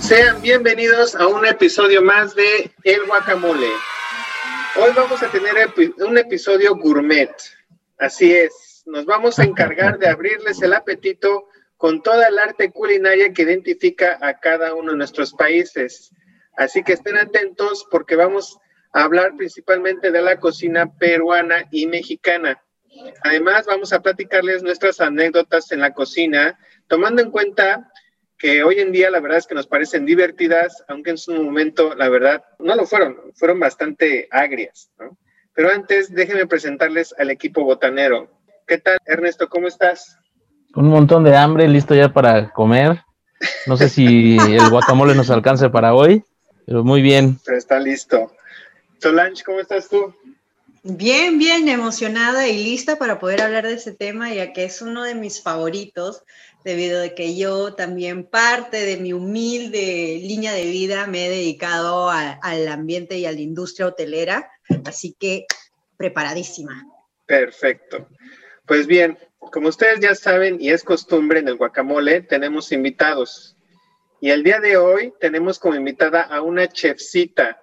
Sean bienvenidos a un episodio más de El Guacamole. Hoy vamos a tener un episodio gourmet. Así es, nos vamos a encargar de abrirles el apetito con toda el arte culinaria que identifica a cada uno de nuestros países. Así que estén atentos porque vamos a hablar principalmente de la cocina peruana y mexicana. Además, vamos a platicarles nuestras anécdotas en la cocina, tomando en cuenta que hoy en día la verdad es que nos parecen divertidas, aunque en su momento la verdad no lo fueron, fueron bastante agrias. ¿no? Pero antes déjenme presentarles al equipo botanero. ¿Qué tal, Ernesto? ¿Cómo estás? Un montón de hambre, listo ya para comer. No sé si el guacamole nos alcance para hoy, pero muy bien. Pero está listo. Solange, ¿cómo estás tú? Bien, bien emocionada y lista para poder hablar de ese tema, ya que es uno de mis favoritos debido a que yo también parte de mi humilde línea de vida me he dedicado al ambiente y a la industria hotelera, así que preparadísima. Perfecto. Pues bien, como ustedes ya saben y es costumbre en el guacamole, tenemos invitados. Y el día de hoy tenemos como invitada a una chefcita,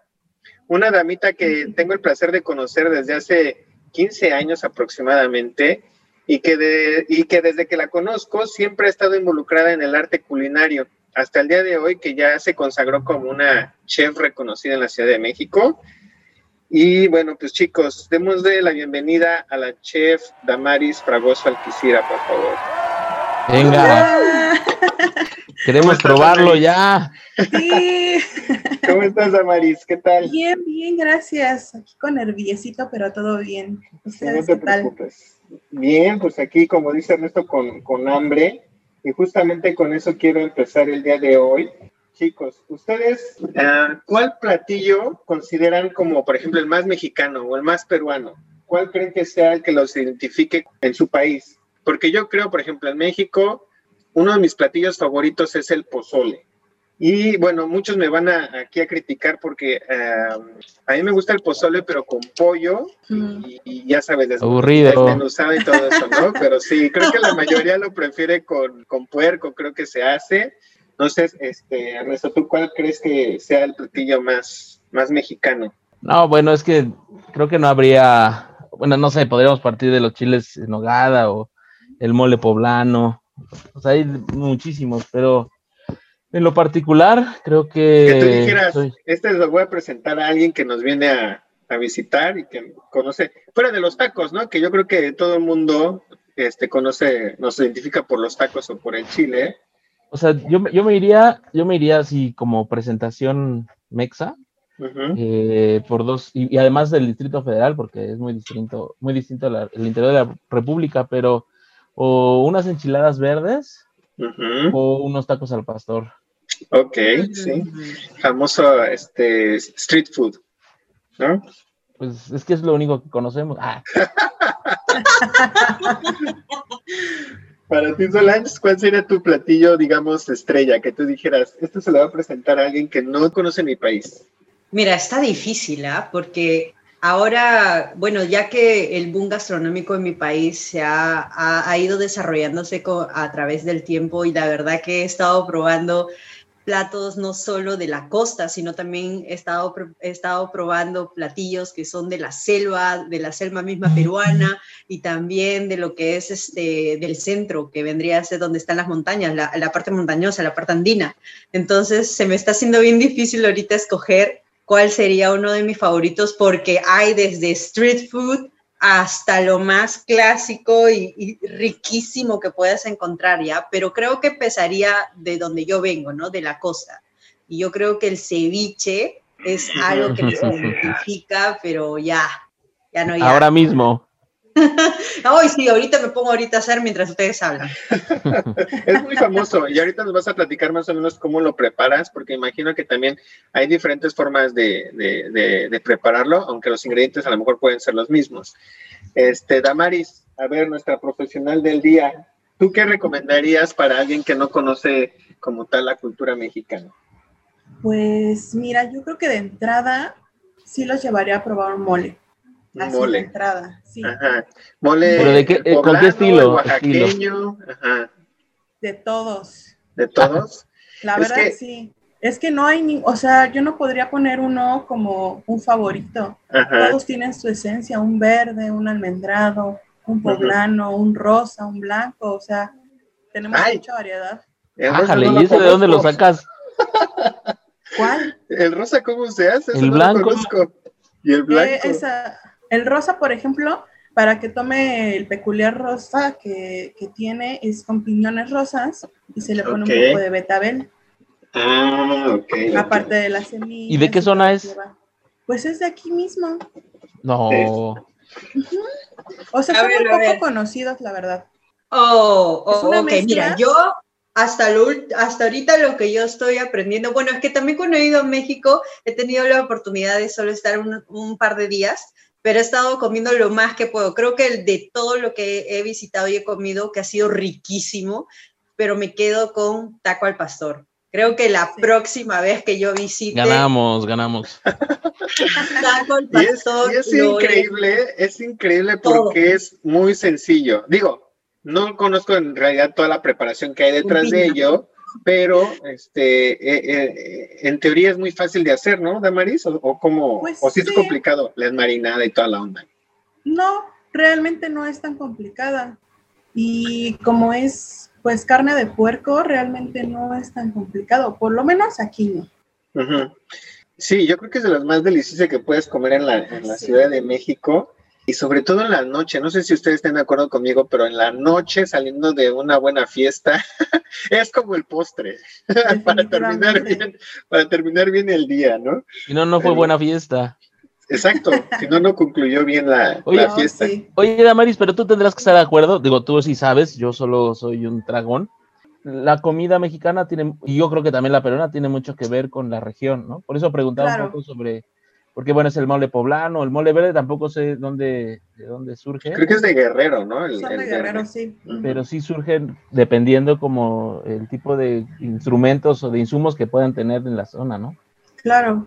una damita que tengo el placer de conocer desde hace 15 años aproximadamente y que, de, y que desde que la conozco siempre ha estado involucrada en el arte culinario, hasta el día de hoy que ya se consagró como una chef reconocida en la Ciudad de México. Y bueno, pues chicos, démosle la bienvenida a la chef Damaris Fragoso Alquicira, por favor. Venga. Queremos probarlo ya. Sí. ¿Cómo estás, Damaris? ¿Qué tal? Bien, bien, gracias. Aquí con nerviosito, pero todo bien. no te preocupes. Bien, pues aquí, como dice Ernesto, con, con hambre. Y justamente con eso quiero empezar el día de hoy. Chicos, ¿ustedes uh, cuál platillo consideran como, por ejemplo, el más mexicano o el más peruano? ¿Cuál creen que sea el que los identifique en su país? Porque yo creo, por ejemplo, en México, uno de mis platillos favoritos es el pozole. Y bueno, muchos me van a, aquí a criticar porque uh, a mí me gusta el pozole, pero con pollo y, ya sabes, desmenuzado y todo eso, ¿no? Pero sí, creo que la mayoría lo prefiere con, con puerco, creo que se hace. Entonces, este, Ernesto, ¿tú cuál crees que sea el platillo más, más mexicano? No, bueno, es que creo que no habría, bueno, no sé, podríamos partir de los chiles en nogada o el mole poblano. O sea, hay muchísimos, pero en lo particular, creo que... Que tú dijeras, este lo voy a presentar a alguien que nos viene a, visitar y que conoce, fuera de los tacos, ¿no? Que yo creo que todo el mundo este, conoce, nos identifica por los tacos o por el chile. O sea, yo, yo me iría, yo me iría así como presentación mexa, eh, por dos, y, además del Distrito Federal, porque es muy distinto, muy distinto el interior de la República, pero o unas enchiladas verdes o unos tacos al pastor. Ok, sí. Famoso este, street food, ¿no? Pues es que es lo único que conocemos. Ah. Para ti, Solange, ¿cuál sería tu platillo, digamos, estrella? Que tú dijeras, esto se lo va a presentar a alguien que no conoce mi país. Mira, está difícil, ¿ah? Porque ahora, bueno, ya que el boom gastronómico en mi país se ha, ha ido desarrollándose a través del tiempo y la verdad que he estado probando platos no solo de la costa, sino también he estado, he estado probando platillos que son de la selva, de la selva misma peruana y también de lo que es este, del centro, que vendría a ser donde están las montañas, la, la parte montañosa, la parte andina. Entonces se me está haciendo bien difícil ahorita escoger cuál sería uno de mis favoritos porque hay desde street food hasta lo más clásico y, riquísimo que puedas encontrar, ¿ya? Pero creo que empezaría de donde yo vengo, ¿no? De la costa. Y yo creo que el ceviche es algo que se identifica, pero ya, ya no ya. Ahora mismo. Ay, sí, ahorita me pongo ahorita a hacer mientras ustedes hablan. es muy famoso y ahorita nos vas a platicar más o menos cómo lo preparas, porque imagino que también hay diferentes formas de, prepararlo, aunque los ingredientes a lo mejor pueden ser los mismos. Este, Damaris, a ver, nuestra profesional del día, ¿tú qué recomendarías para alguien que no conoce como tal la cultura mexicana? Pues mira, yo creo que de entrada sí los llevaría a probar un mole mole. entrada, sí. Mole. ¿Pero de qué, eh, ¿Con qué estilo? Oaxaqueño. De todos. ¿De todos? La verdad, sí. Es que no hay ni, o sea, yo no podría poner uno como un favorito. Todos tienen su esencia, un verde, un almendrado, un poblano, un rosa, un blanco, o sea, tenemos mucha variedad. Ájale, ¿y ese de dónde lo sacas? ¿Cuál? ¿El rosa cómo se hace? El blanco. ¿Y el eh, blanco? El rosa, por ejemplo, para que tome el peculiar rosa que, tiene, es con piñones rosas y se le pone un poco de betabel. Ah, ok. Aparte de la semilla. ¿Y de qué zona es? Pues es de aquí mismo. No. O sea, son muy poco conocidos, la verdad. Oh, oh ok, mira, yo hasta, lo, hasta ahorita lo que yo estoy aprendiendo, bueno, es que también cuando he ido a México he tenido la oportunidad de solo estar un, un par de días, pero he estado comiendo lo más que puedo. Creo que el de todo lo que he visitado y he comido, que ha sido riquísimo, pero me quedo con taco al pastor. Creo que la próxima vez que yo visite. Ganamos, ganamos. Taco al pastor. Y es, increíble, es increíble porque es muy sencillo. Digo, no conozco en realidad toda la preparación que hay detrás de ello, pero este, eh, eh, en teoría es muy fácil de hacer, ¿no, Damaris? ¿O, o cómo? Pues ¿O si es complicado la marinada y toda la onda? No, realmente no es tan complicada. Y como es pues carne de puerco, realmente no es tan complicado, por lo menos aquí no. Sí, yo creo que es de las más deliciosas que puedes comer en la, en la Ciudad de México y sobre todo en la noche, no sé si ustedes estén de acuerdo conmigo, pero en la noche saliendo de una buena fiesta es como el postre para terminar bien, para terminar bien el día, ¿no? Y no, no fue buena fiesta. Exacto, si no, no concluyó bien la, fiesta. Oye, Damaris, pero tú tendrás que estar de acuerdo, digo, tú sí sabes, yo solo soy un dragón. La comida mexicana tiene, y yo creo que también la peruana tiene mucho que ver con la región, ¿no? Por eso preguntaba un poco sobre porque bueno, es el mole poblano, el mole verde tampoco sé dónde, de dónde surge. Creo que es de Guerrero, ¿no? El, de Guerrero, sí. Pero sí surgen dependiendo como el tipo de instrumentos o de insumos que puedan tener en la zona, ¿no? Claro.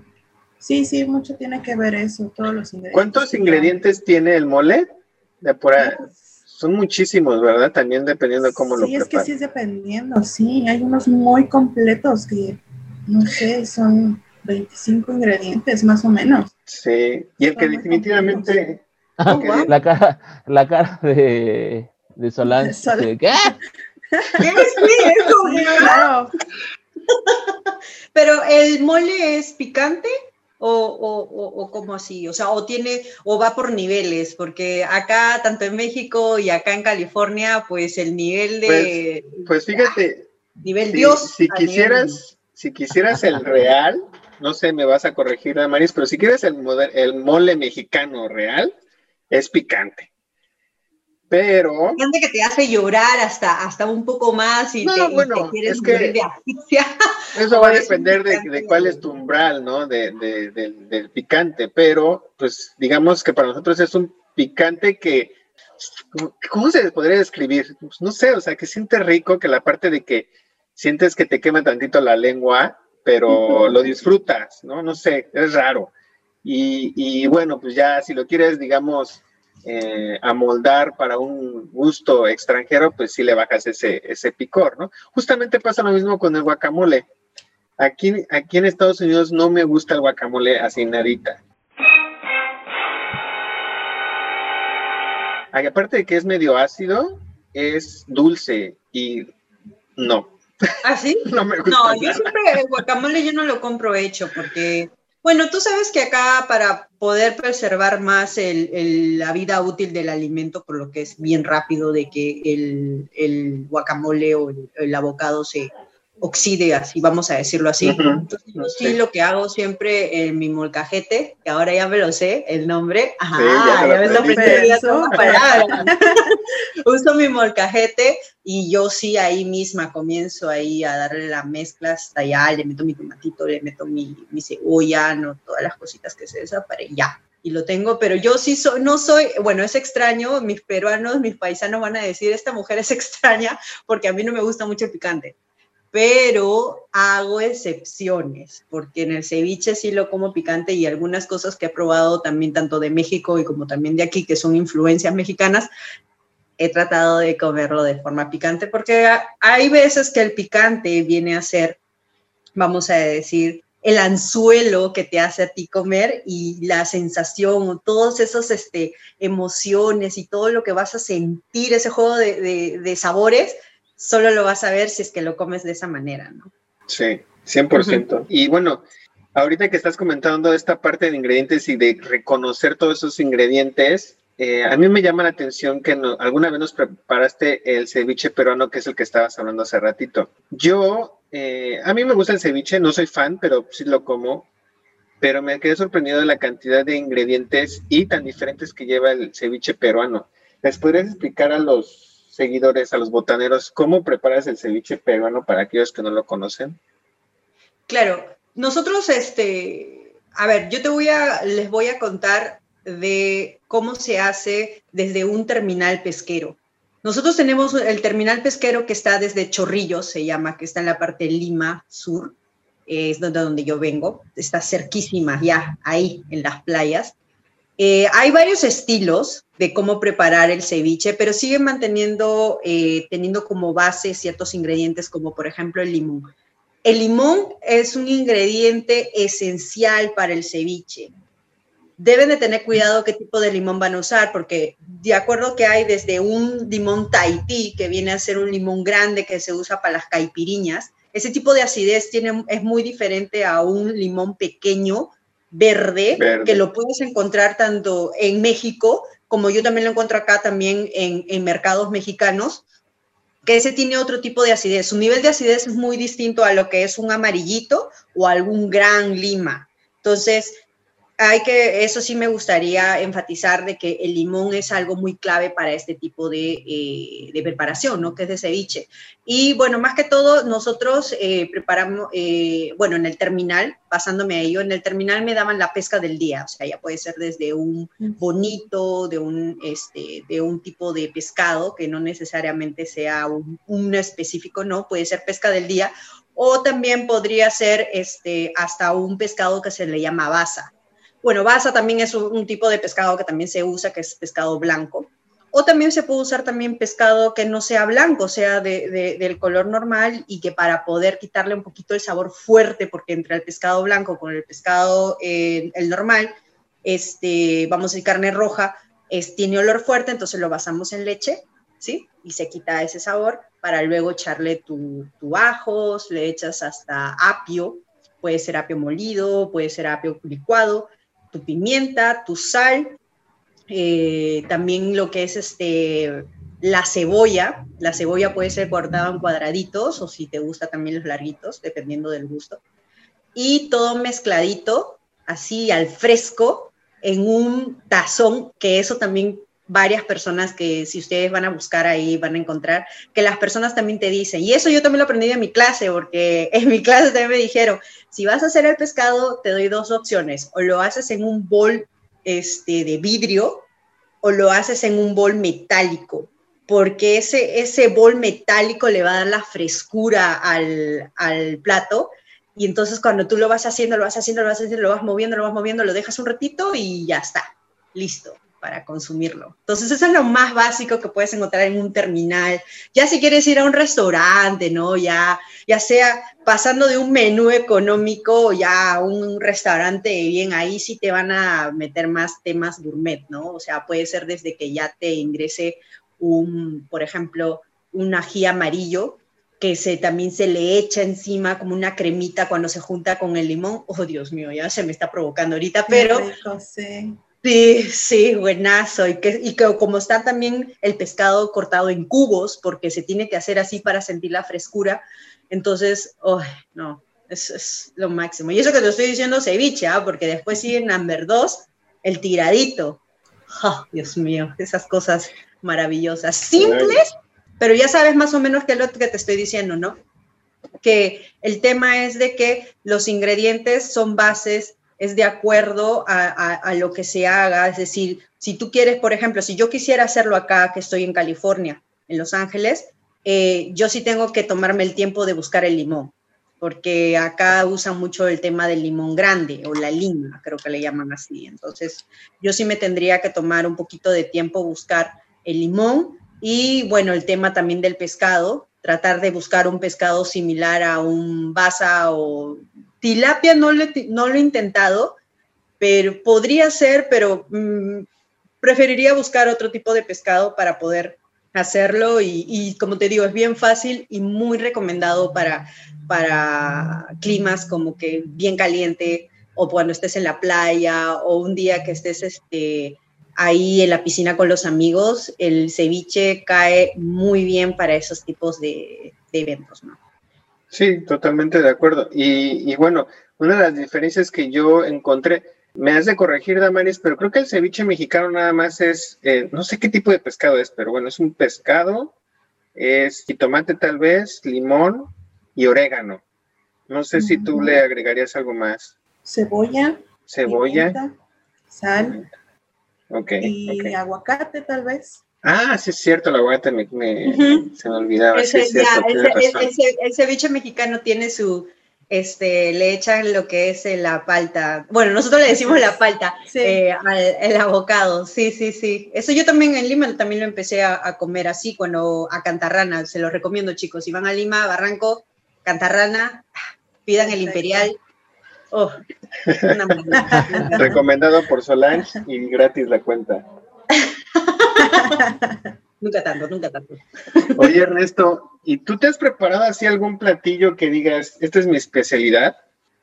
Sí, sí, mucho tiene que ver eso, todos los ingredientes. ¿Cuántos ingredientes tiene el mole? De por pues Son muchísimos, ¿verdad? También dependiendo de cómo lo Sí, es que sí es dependiendo, sí. Hay unos muy completos que, no sé, son 25 ingredientes más o menos. Sí, y el que definitivamente... Ah, la, cara, la cara de, de Solange. ¿Qué? ¿Qué es claro. Pero el mole es picante o, o, o, como así, o sea, o tiene, o va por niveles, porque acá, tanto en México y acá en California, pues el nivel de... Pues, pues fíjate. nivel Dios. Si quisieras, si quisieras el real, no sé, me vas a corregir, Maris, pero si quieres el, el mole mexicano real, es picante. Pero. Gente que te hace llorar hasta, hasta un poco más y, te, bueno, quieres es que Eso va a depender de, cuál es tu umbral, ¿no? De, del picante, pero pues digamos que para nosotros es un picante que. ¿Cómo se podría describir? Pues, no sé, o sea, que siente rico que la parte de que sientes que te quema tantito la lengua pero lo disfrutas, ¿no? No sé, es raro. Y, bueno, pues ya si lo quieres, digamos, eh, amoldar para un gusto extranjero, pues sí le bajas ese, ese picor, ¿no? Justamente pasa lo mismo con el guacamole. Aquí, aquí en Estados Unidos no me gusta el guacamole así nadita. Aparte de que es medio ácido, es dulce y no, ¿Ah, sí? no me gusta. No, yo siempre el guacamole yo no lo compro hecho porque, bueno, tú sabes que acá para poder preservar más el, la vida útil del alimento, por lo que es bien rápido de que el, el guacamole o el, el abocado se, oxide, así vamos a decirlo así. Entonces, yo sí lo que hago siempre en mi molcajete, que ahora ya me lo sé, el nombre. Ajá, ya, me lo Uso mi molcajete y yo sí ahí misma comienzo ahí a darle la mezcla hasta allá, le meto mi tomatito, le meto mi, mi cebolla, no todas las cositas que se desaparen, ya. Y lo tengo, pero yo sí soy, no soy, bueno, es extraño, mis peruanos, mis paisanos van a decir, esta mujer es extraña porque a mí no me gusta mucho el picante pero hago excepciones, porque en el ceviche sí lo como picante y algunas cosas que he probado también tanto de México y como también de aquí, que son influencias mexicanas, he tratado de comerlo de forma picante, porque hay veces que el picante viene a ser vamos a decir, el anzuelo que te hace a ti comer y la sensación todas esas este, emociones y todo lo que vas a sentir, ese juego de, de, sabores, solo lo vas a ver si es que lo comes de esa manera, ¿no? Sí, 100%. Y bueno, ahorita que estás comentando esta parte de ingredientes y de reconocer todos esos ingredientes, eh, a mí me llama la atención que alguna vez nos preparaste el ceviche peruano, que es el que estabas hablando hace ratito. Yo, eh, a mí me gusta el ceviche, no soy fan, pero sí lo como. Pero me quedé sorprendido de la cantidad de ingredientes y tan diferentes que lleva el ceviche peruano. ¿Les podrías explicar a los seguidores, a los botaneros, cómo preparas el ceviche peruano para aquellos que no lo conocen? Claro, nosotros, este, a ver, yo te voy a, les voy a contar de cómo se hace desde un terminal pesquero. Nosotros tenemos el terminal pesquero que está desde Chorrillos, se llama, que está en la parte de Lima Sur, es donde, donde yo vengo, está cerquísima ya, ahí en las playas. Eh, hay varios estilos de cómo preparar el ceviche, pero siguen manteniendo, eh, teniendo como base ciertos ingredientes como por ejemplo el limón. El limón es un ingrediente esencial para el ceviche deben de tener cuidado qué tipo de limón van a usar, porque de acuerdo que hay desde un limón Tahití, que viene a ser un limón grande que se usa para las caipiriñas, ese tipo de acidez tiene, es muy diferente a un limón pequeño, verde, que lo puedes encontrar tanto en México, como yo también lo encuentro acá también en, en mercados mexicanos, que ese tiene otro tipo de acidez. Su nivel de acidez es muy distinto a lo que es un amarillito o algún gran lima. Entonces, hay que, eso sí me gustaría enfatizar de que el limón es algo muy clave para este tipo de, eh, preparación, ¿no? Que es de ceviche. Y bueno, más que todo, nosotros eh, preparamos, eh, bueno, en el terminal, pasándome a ello, en el terminal me daban la pesca del día, o sea, ya puede ser desde un bonito, de un, este, de un tipo de pescado, que no necesariamente sea un, un específico, no, puede ser pesca del día, o también podría ser este, hasta un pescado que se le llama basa bueno, basa también es un, tipo de pescado que también se usa, que es pescado blanco. O también se puede usar también pescado que no sea blanco, sea de, del color normal y que para poder quitarle un poquito el sabor fuerte, porque entre el pescado blanco con el pescado eh, el normal, este, vamos a decir carne roja, es, tiene olor fuerte, entonces lo basamos en leche, ¿sí? Y se quita ese sabor para luego echarle tu, tu ajos, le echas hasta apio, puede ser apio molido, puede ser apio licuado, tu pimienta, tu sal, eh, también lo que es este, la cebolla. La cebolla puede ser cortada en cuadraditos o si te gusta también los larguitos, dependiendo del gusto. Y todo mezcladito, así al fresco, en un tazón, que eso también varias personas que si ustedes van a buscar ahí van a encontrar, que las personas también te dicen, y eso yo también lo aprendí en mi clase, porque en mi clase también me dijeron, si vas a hacer el pescado, te doy dos opciones, o lo haces en un bol este, de vidrio, o lo haces en un bol metálico, porque ese, ese bol metálico le va a dar la frescura al, al plato, y entonces cuando tú lo vas haciendo, lo vas haciendo, lo vas haciendo, lo vas moviendo, lo vas moviendo, lo dejas un ratito y ya está, listo para consumirlo. Entonces, eso es lo más básico que puedes encontrar en un terminal. Ya si quieres ir a un restaurante, ¿no? Ya, ya sea pasando de un menú económico ya a un restaurante bien, ahí sí te van a meter más temas gourmet, ¿no? O sea, puede ser desde que ya te ingrese un, por ejemplo, un ají amarillo que se, también se le echa encima como una cremita cuando se junta con el limón. Oh, Dios mío, ya se me está provocando ahorita, pero... Sí, sí, buenazo. Y que, y que como está también el pescado cortado en cubos, porque se tiene que hacer así para sentir la frescura, entonces, oh, no, es, es, lo máximo. Y eso que te estoy diciendo ceviche, ¿ah? porque después sigue number dos, el tiradito. Oh, Dios mío, esas cosas maravillosas, simples, pero ya sabes más o menos qué es lo que te estoy diciendo, ¿no? Que el tema es de que los ingredientes son bases es de acuerdo a, lo que se haga. Es decir, si tú quieres, por ejemplo, si yo quisiera hacerlo acá, que estoy en California, en Los Ángeles, eh, yo sí tengo que tomarme el tiempo de buscar el limón, porque acá usan mucho el tema del limón grande o la lima, creo que le llaman así. Entonces, yo sí me tendría que tomar un poquito de tiempo buscar el limón y, bueno, el tema también del pescado, tratar de buscar un pescado similar a un basa o tilapia, no, no lo he intentado, pero podría ser, pero mm, preferiría buscar otro tipo de pescado para poder hacerlo y, como te digo, es bien fácil y muy recomendado para, para climas como que bien caliente o cuando estés en la playa o un día que estés este, ahí en la piscina con los amigos, el ceviche cae muy bien para esos tipos de, eventos, ¿no? Sí, totalmente de acuerdo. Y, y bueno, una de las diferencias que yo encontré, me has de corregir, Damaris, pero creo que el ceviche mexicano nada más es, eh, no sé qué tipo de pescado es, pero bueno, es un pescado, es jitomate tal vez, limón y orégano. No sé si tú le agregarías algo más. Cebolla. Cebolla. sal. Ok. Y aguacate tal vez. Ah, sí es cierto, el aguacate me, se me olvidaba. el ceviche mexicano tiene su, este, le echan lo que es la palta. Bueno, nosotros le decimos la palta eh, al el abocado. Sí, sí, sí. Eso yo también en Lima también lo empecé a, comer así, cuando a Cantarrana. Se lo recomiendo, chicos. Si van a Lima, Barranco, Cantarrana, pidan el Imperial. Oh, Recomendado por Solange y gratis la cuenta. Nunca tanto, nunca tanto. Oye, Ernesto, ¿y tú te has preparado así algún platillo que digas, esta es mi especialidad?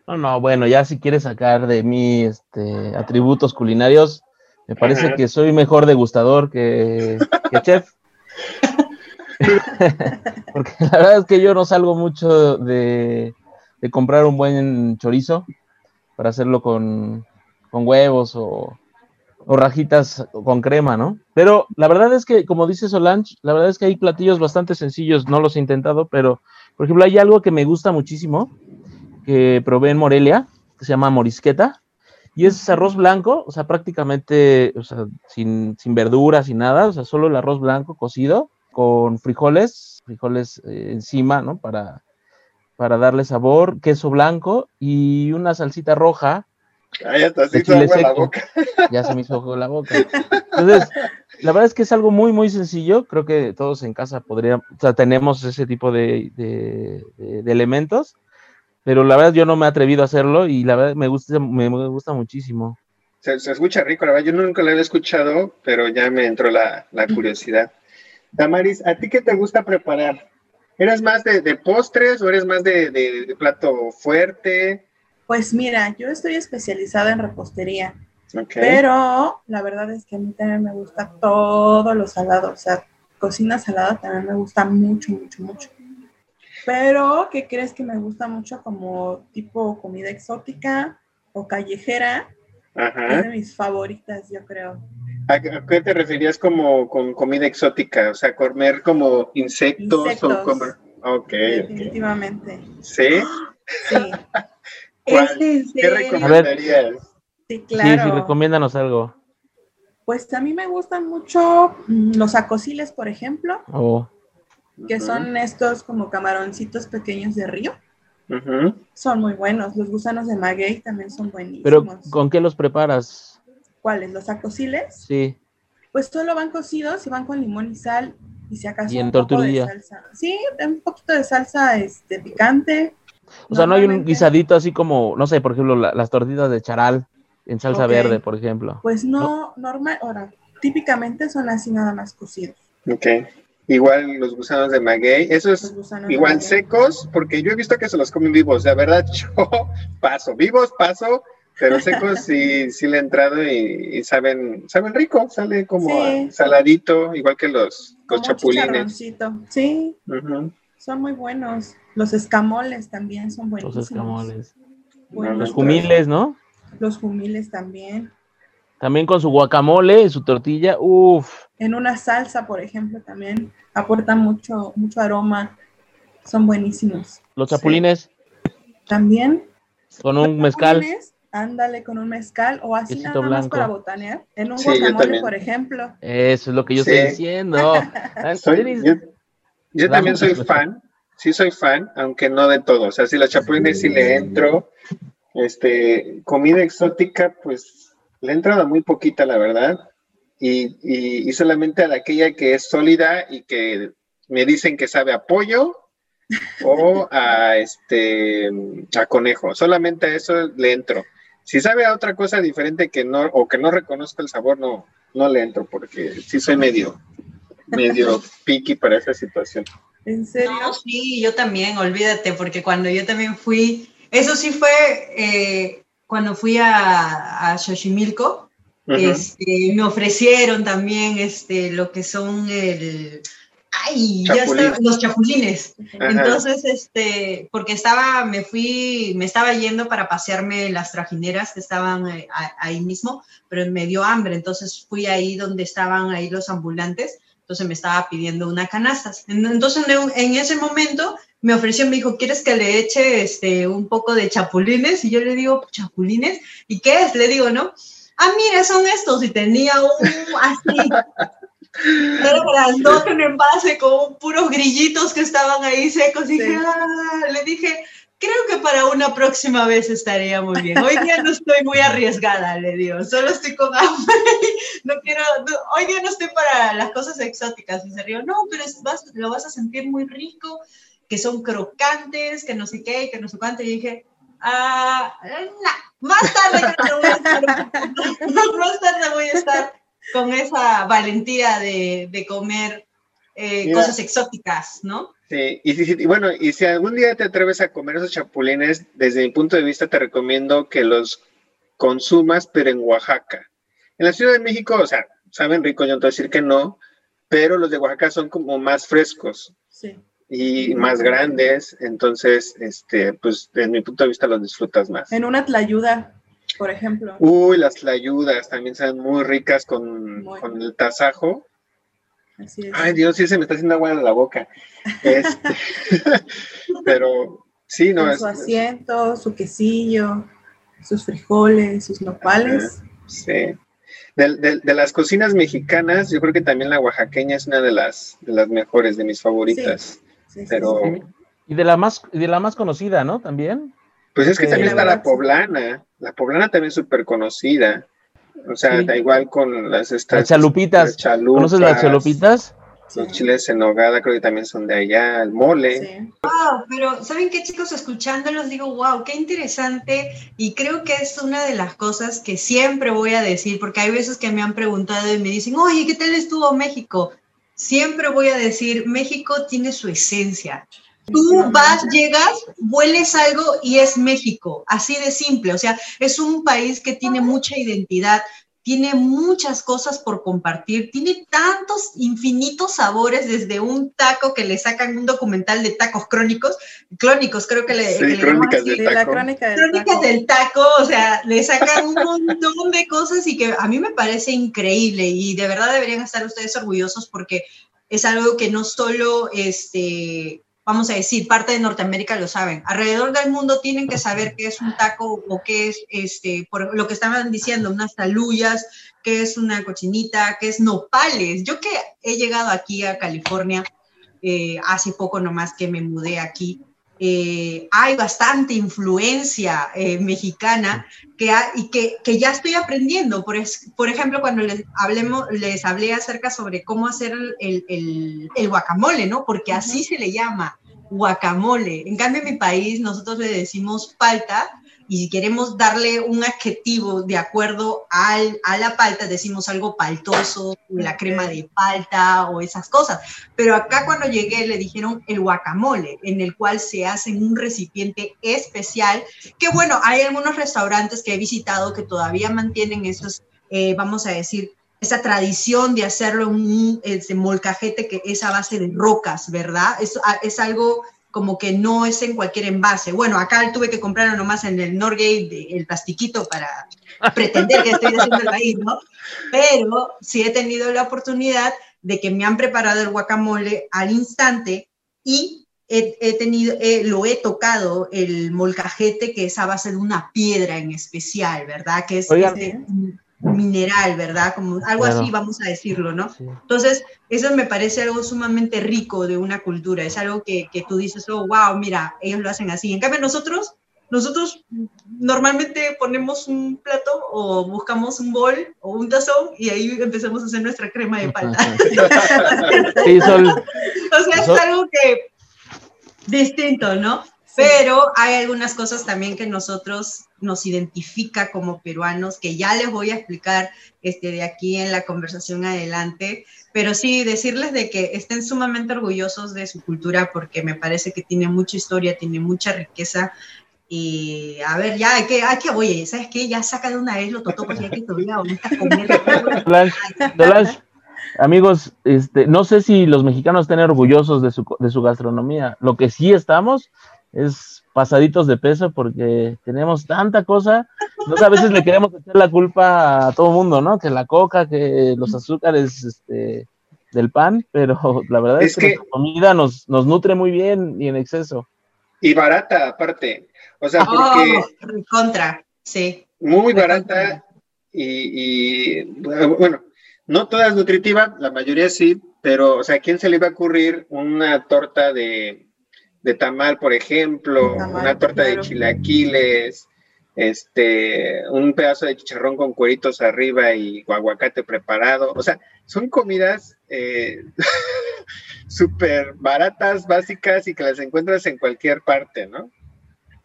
No, no, bueno, ya si quieres sacar de mí este, atributos culinarios, me parece que soy mejor degustador que, chef. Porque la verdad es que yo no salgo mucho de, comprar un buen chorizo para hacerlo con, con huevos o, o rajitas con crema, ¿no? Pero la verdad es que, como dice Solange, la verdad es que hay platillos bastante sencillos, no los he intentado, pero, por ejemplo, hay algo que me gusta muchísimo, que probé en Morelia, que se llama morisqueta, y es arroz blanco, o sea, prácticamente, o sea, sin, sin verduras, sin nada, o sea, solo el arroz blanco cocido, con frijoles, frijoles eh, encima, ¿no? Para, para darle sabor, queso blanco y una salsita roja ya se me hizo agua la boca. Entonces, la verdad es que es algo muy, muy sencillo. Creo que todos en casa podríamos, o sea, tenemos ese tipo de, elementos, pero la verdad yo no me he atrevido a hacerlo y la verdad me gusta, me, gusta muchísimo. Se, escucha rico, la verdad yo nunca lo había escuchado, pero ya me entró la, curiosidad. Damaris, ¿a ti qué te gusta preparar? ¿Eres más de, postres o eres más de plato fuerte? Pues mira, yo estoy especializada en repostería, pero la verdad es que a mí también me gusta todo lo salado, o sea, cocina salada también me gusta mucho, mucho, mucho. Pero, ¿qué crees que me gusta mucho como tipo comida exótica o callejera? Es de mis favoritas, yo creo. ¿A qué te referías como con comida exótica? O sea, comer como insectos, o comer... Ok. Definitivamente. ¿Sí? Sí. ¿Qué recomendarías? Sí, claro. Sí, sí, recomiéndanos algo. Pues a mí me gustan mucho mm, los acosiles, por ejemplo. Oh. Que son estos como camaroncitos pequeños de río. Son muy buenos. Los gusanos de maguey también son buenísimos. Pero, ¿con qué los preparas? ¿Cuáles? ¿Los acosiles? Sí. Pues solo van cocidos y van con limón y sal. Y si acaso ¿Y en un de salsa. Sí, un poquito de salsa este, picante o sea, no hay un guisadito así como, no sé, por ejemplo, las tortitas de charal en salsa verde, por ejemplo. Pues no, normal, ahora, típicamente son así nada más cocidos. Ok. Igual los gusanos de maguey, esos igual secos, porque yo he visto que se los comen vivos, la verdad yo paso, vivos paso, pero secos sí, sí le he entrado y, saben, saben rico, sale como saladito, igual que los, los chapulines. Sí, son muy buenos. Los escamoles también son buenísimos. Los escamoles. los jumiles, ¿no? Los jumiles también. También con su guacamole, su tortilla, uff. En una salsa, por ejemplo, también aportan mucho, mucho aroma. Son buenísimos. Los chapulines. También. Con un mezcal. Ándale, con un mezcal o así nada más para botanear. En un guacamole, por ejemplo. Eso es lo que yo estoy diciendo. yo también soy fan sí soy fan, aunque no de todo. O sea, si los chapulines sí le entro, este, comida exótica, pues le he entrado muy poquita, la verdad. Y, y, solamente a aquella que es sólida y que me dicen que sabe a pollo o a este a conejo. Solamente a eso le entro. Si sabe a otra cosa diferente que no, o que no reconozca el sabor, no, no le entro, porque sí soy medio, medio picky para esa situación. ¿En serio? sí, yo también, olvídate, porque cuando yo también fui, eso sí fue eh, cuando fui a, a Xochimilco, este, me ofrecieron también este, lo que son el, ay, ya está, los chapulines. Entonces, este, porque estaba, me fui, me estaba yendo para pasearme las trajineras que estaban eh, ahí mismo, pero me dio hambre, entonces fui ahí donde estaban ahí los ambulantes, entonces me estaba pidiendo una canasta. Entonces, en ese momento me ofreció, me dijo, ¿quieres que le eche este, un poco de chapulines? Y yo le digo, ¿chapulines? ¿Y qué es? Le digo, ¿no? Ah, mira, son estos. Y tenía un así, era grandote en envase con puros grillitos que estaban ahí secos. Y ah", le dije, creo que para una próxima vez estaría muy bien. Hoy día no estoy muy arriesgada, le digo, solo estoy con hambre. No quiero, hoy día no estoy para las cosas exóticas. Y se rió, no, pero lo vas a sentir muy rico, que son crocantes, que no sé qué, que no sé cuánto. Y dije, ah, no, más tarde, voy a estar, más tarde voy a estar con esa valentía de, comer eh, cosas exóticas, ¿no? Sí, y, bueno, y si algún día te atreves a comer esos chapulines, desde mi punto de vista te recomiendo que los consumas, pero en Oaxaca. En la Ciudad de México, o sea, saben rico, yo no te voy a decir que no, pero los de Oaxaca son como más frescos. Y más grandes, entonces, este, pues desde mi punto de vista los disfrutas más. En una tlayuda, por ejemplo. Uy, las tlayudas también son muy ricas con, el tasajo. Así es. Ay, Dios, sí se me está haciendo agua en la boca. Este, pero sí, no. es, su asiento, su quesillo, sus frijoles, sus nopales. sí. De, las cocinas mexicanas, yo creo que también la oaxaqueña es una de las, de las mejores, de mis favoritas. Sí, pero... Y de la más, de la más conocida, ¿no? También. Pues es que también está la poblana, la poblana también es súper conocida. O sea, da igual con las estas. Las chalupitas. ¿Conoces las chalupitas? Los chiles en nogada creo que también son de allá, el mole. Sí. Wow, pero ¿saben qué chicos? Escuchándolos digo, wow, qué interesante y creo que es una de las cosas que siempre voy a decir, porque hay veces que me han preguntado y me dicen, oye, ¿qué tal estuvo México? Siempre voy a decir, México tiene su esencia. Tú vas, llegas, hueles algo y es México, así de simple. O sea, es un país que tiene mucha identidad, tiene muchas cosas por compartir, tiene tantos infinitos sabores, desde un taco que le sacan un documental de tacos crónicos, crónicos creo que le, sí, crónicas del taco. La crónica del crónicas taco. del taco, o sea, le sacan un montón de cosas y que a mí me parece increíble y de verdad deberían estar ustedes orgullosos porque es algo que no solo este vamos a decir, parte de Norteamérica lo saben. Alrededor del mundo tienen que saber qué es un taco o qué es, este, por lo que estaban diciendo, unas talullas, qué es una cochinita, qué es nopales. Yo que he llegado aquí a California eh, hace poco nomás que me mudé aquí, eh, hay bastante influencia eh, mexicana que y que, que, ya estoy aprendiendo. Por, por ejemplo, cuando les, hablemos, les hablé acerca sobre cómo hacer el, el, el, guacamole, ¿no? Porque así se le llama, guacamole. En cambio, en mi país nosotros le decimos palta y si queremos darle un adjetivo de acuerdo al, a la palta, decimos algo paltoso, la crema de palta o esas cosas. Pero acá cuando llegué le dijeron el guacamole, en el cual se hace en un recipiente especial, que bueno, hay algunos restaurantes que he visitado que todavía mantienen esos, eh, vamos a decir, esa tradición de hacerlo en un este, molcajete que es a base de rocas, ¿verdad? Es, es algo como que no es en cualquier envase. Bueno, acá tuve que comprarlo nomás en el Norgate, el plastiquito para pretender que estoy haciendo el país, ¿no? Pero sí he tenido la oportunidad de que me han preparado el guacamole al instante y he, tenido, lo he tocado el molcajete que es a base de una piedra en especial, ¿verdad? Que es, mineral, ¿verdad? Como algo así, vamos a decirlo, ¿no? Entonces, eso me parece algo sumamente rico de una cultura, es algo que, que, tú dices, oh, wow, mira, ellos lo hacen así. En cambio, nosotros, nosotros normalmente ponemos un plato o buscamos un bol o un tazón y ahí empezamos a hacer nuestra crema de palta. o sea, es algo que distinto, ¿no? Pero hay algunas cosas también que nosotros nos identifica como peruanos, que ya les voy a explicar este, de aquí en la conversación adelante. Pero sí, decirles de que estén sumamente orgullosos de su cultura porque me parece que tiene mucha historia, tiene mucha riqueza. Y a ver, ya, hay que, hay que oye, ¿sabes qué? Ya saca de una vez los totopos ya que todavía ahorita Amigos, este, no sé si los mexicanos estén orgullosos de su, de su gastronomía. Lo que sí estamos es pasaditos de peso porque tenemos tanta cosa. No a veces le queremos echar la culpa a todo el mundo, ¿no? Que la coca, que los azúcares este, del pan, pero la verdad es, que, la comida nos, nos nutre muy bien y en exceso. Y barata, aparte. O sea, porque. Oh, contra, sí. Muy barata y, y, bueno, no toda es nutritiva, la mayoría sí, pero, o sea, ¿a quién se le iba a ocurrir una torta de de tamal, por ejemplo, una torta de chilaquiles, este, un pedazo de chicharrón con cueritos arriba y aguacate preparado. O sea, son comidas eh, súper baratas, básicas y que las encuentras en cualquier parte, ¿no?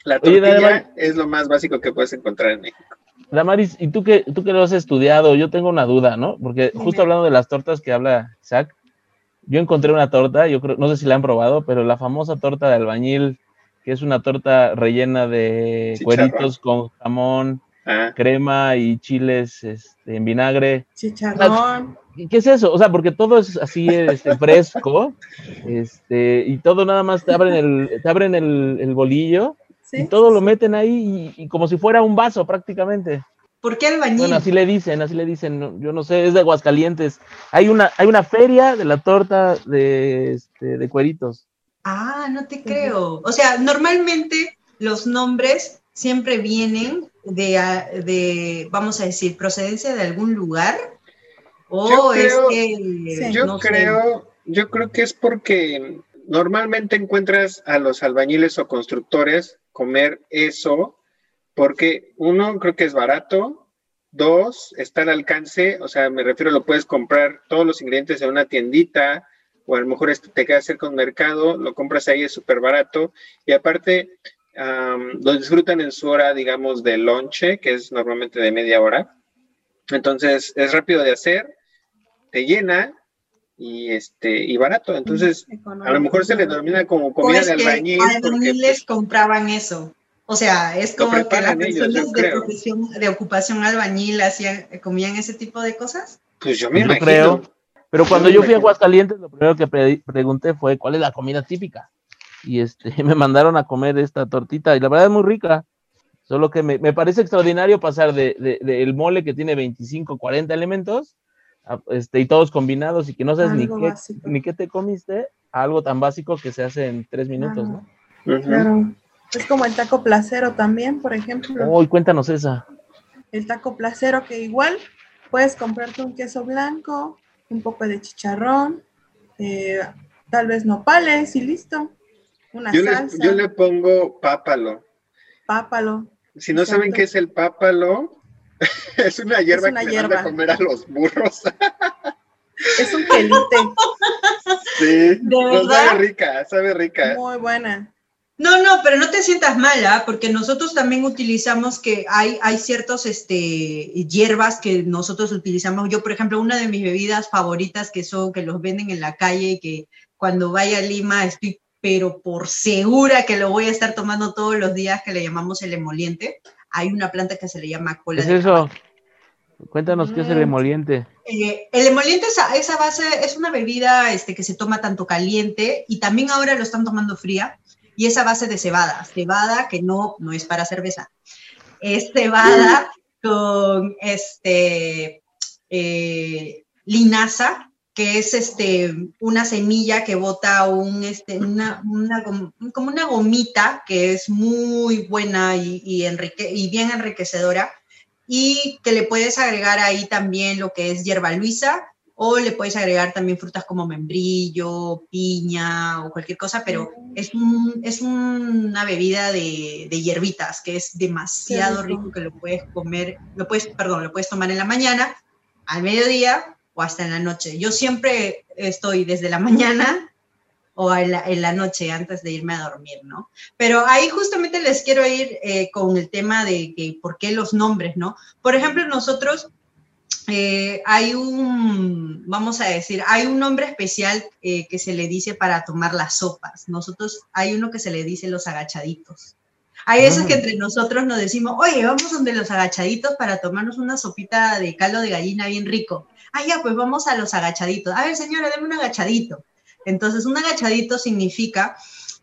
La tortilla es lo más básico que puedes encontrar en México. Damaris, ¿y tú que, tú que lo has estudiado? Yo tengo una duda, ¿no? Porque justo hablando de las tortas que habla Isaac, yo encontré una torta, yo creo, no sé si la han probado, pero la famosa torta de albañil, que es una torta rellena de cueritos con jamón, ah. crema y chiles este, en vinagre. Chicharrón. ¿Qué es eso? O sea, porque todo es así este, fresco, este, y todo nada más te abren el, te abren el, bolillo, y todo lo meten ahí y, como si fuera un vaso prácticamente. ¿Por qué albañil? Bueno, así le dicen, así le dicen, yo no sé, es de Aguascalientes. Hay una, hay una feria de la torta de, este, de cueritos. Ah, no te creo. O sea, normalmente los nombres siempre vienen de, de vamos a decir, procedencia de algún lugar. O es que. yo creo, yo creo que es porque normalmente encuentras a los albañiles o constructores comer eso porque uno, creo que es barato, dos, está al alcance, o sea, me refiero, lo puedes comprar todos los ingredientes en una tiendita, o a lo mejor te queda cerca un mercado, lo compras ahí, es súper barato, y aparte, lo disfrutan en su hora, digamos, de lonche, que es normalmente de media hora. Entonces, es rápido de hacer, te llena, y este y barato. Entonces, a lo mejor se le denomina como comida de albañil. Albañiles compraban eso. O sea, es como que las personas de, de ocupación albañil hacían, comían ese tipo de cosas. Pues yo me imagino. creo. Pero cuando yo fui a Aguascalientes, lo primero que pregunté fue cuál es la comida típica. Y este, me mandaron a comer esta tortita y la verdad es muy rica. Solo que me, parece extraordinario pasar de, el mole que tiene 25, 40 elementos este, y todos combinados y que no sabes ni qué, ni qué te comiste a algo tan básico que se hace en tres minutos, ¿no? Claro. Es como el taco placero también, por ejemplo. Uy, cuéntanos esa. El taco placero que igual puedes comprarte un queso blanco, un poco de chicharrón, eh, tal vez nopales y listo. Una yo salsa. Le, yo le pongo pápalo. Pápalo. Si no saben qué es el pápalo, es una hierba que hierba. Le a comer a los burros. es un quelite. Sí, sabe rica, sabe rica. Muy buena. No, no, pero no te sientas mala, porque nosotros también utilizamos que hay, hay ciertos este, hierbas que nosotros utilizamos. Yo, por ejemplo, una de mis bebidas favoritas que son, que los venden en la calle y que cuando vaya a Lima estoy, pero por segura que lo voy a estar tomando todos los días, que le llamamos el emoliente. Hay una planta que se le llama cola ¿Es eso? Cuéntanos qué es el mm. emoliente. Eh, el emoliente es esa base, es una bebida este, que se toma tanto caliente y también ahora lo están tomando fría y esa base de cebada, cebada que no, no es para cerveza, es cebada con este, eh, linaza, que es este, una semilla que bota un, este, una, como una gomita que es muy buena y, y, y bien enriquecedora. Y que le puedes agregar ahí también lo que es hierba luisa o le puedes agregar también frutas como membrillo, piña o cualquier cosa, pero es, es una bebida de, de, hierbitas que es demasiado rico que lo puedes comer, lo puedes, perdón, lo puedes tomar en la mañana, al mediodía o hasta en la noche. Yo siempre estoy desde la mañana o en la, noche antes de irme a dormir, ¿no? Pero ahí justamente les quiero ir eh, con el tema de que, por qué los nombres, ¿no? Por ejemplo, nosotros eh, hay un, vamos a decir, hay un nombre especial eh, que se le dice para tomar las sopas. Nosotros, hay uno que se le dice los agachaditos. Hay veces que ah. entre nosotros nos decimos, oye, vamos donde los agachaditos para tomarnos una sopita de caldo de gallina bien rico. Ah, ya, pues vamos a los agachaditos. A ver, señora, deme un agachadito. Entonces, un agachadito significa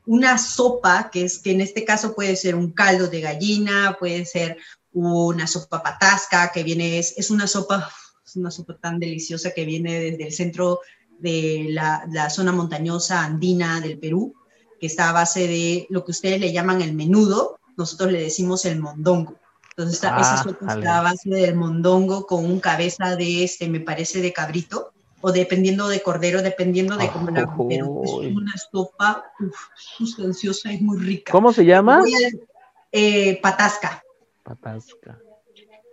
una sopa, que es que en este caso puede ser un caldo de gallina, puede ser una sopa patasca, que viene, es, es una sopa, es una sopa tan deliciosa que viene desde el centro de la, la zona montañosa andina del Perú que está a base de lo que ustedes le llaman el menudo, nosotros le decimos el mondongo. Entonces, esa ah, sopa está a base del mondongo con un cabeza de este, me parece, de cabrito, o dependiendo de cordero, dependiendo de cómo la pero es una sopa sustanciosa, y muy rica. ¿Cómo se llama? Eh, patasca. Patasca.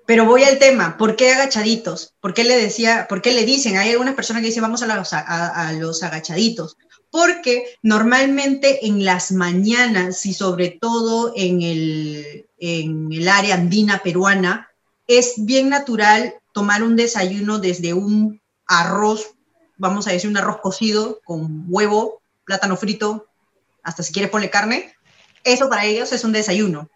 Pero voy al tema, ¿por qué agachaditos? ¿Por qué le decía, por qué le dicen? Hay algunas personas que dicen vamos a los agachaditos porque normalmente en las mañanas y sobre todo en el, en el área andina peruana, es bien natural tomar un desayuno desde un arroz, vamos a decir un arroz cocido con huevo, plátano frito, hasta si quieres ponerle carne. Eso para ellos es un desayuno,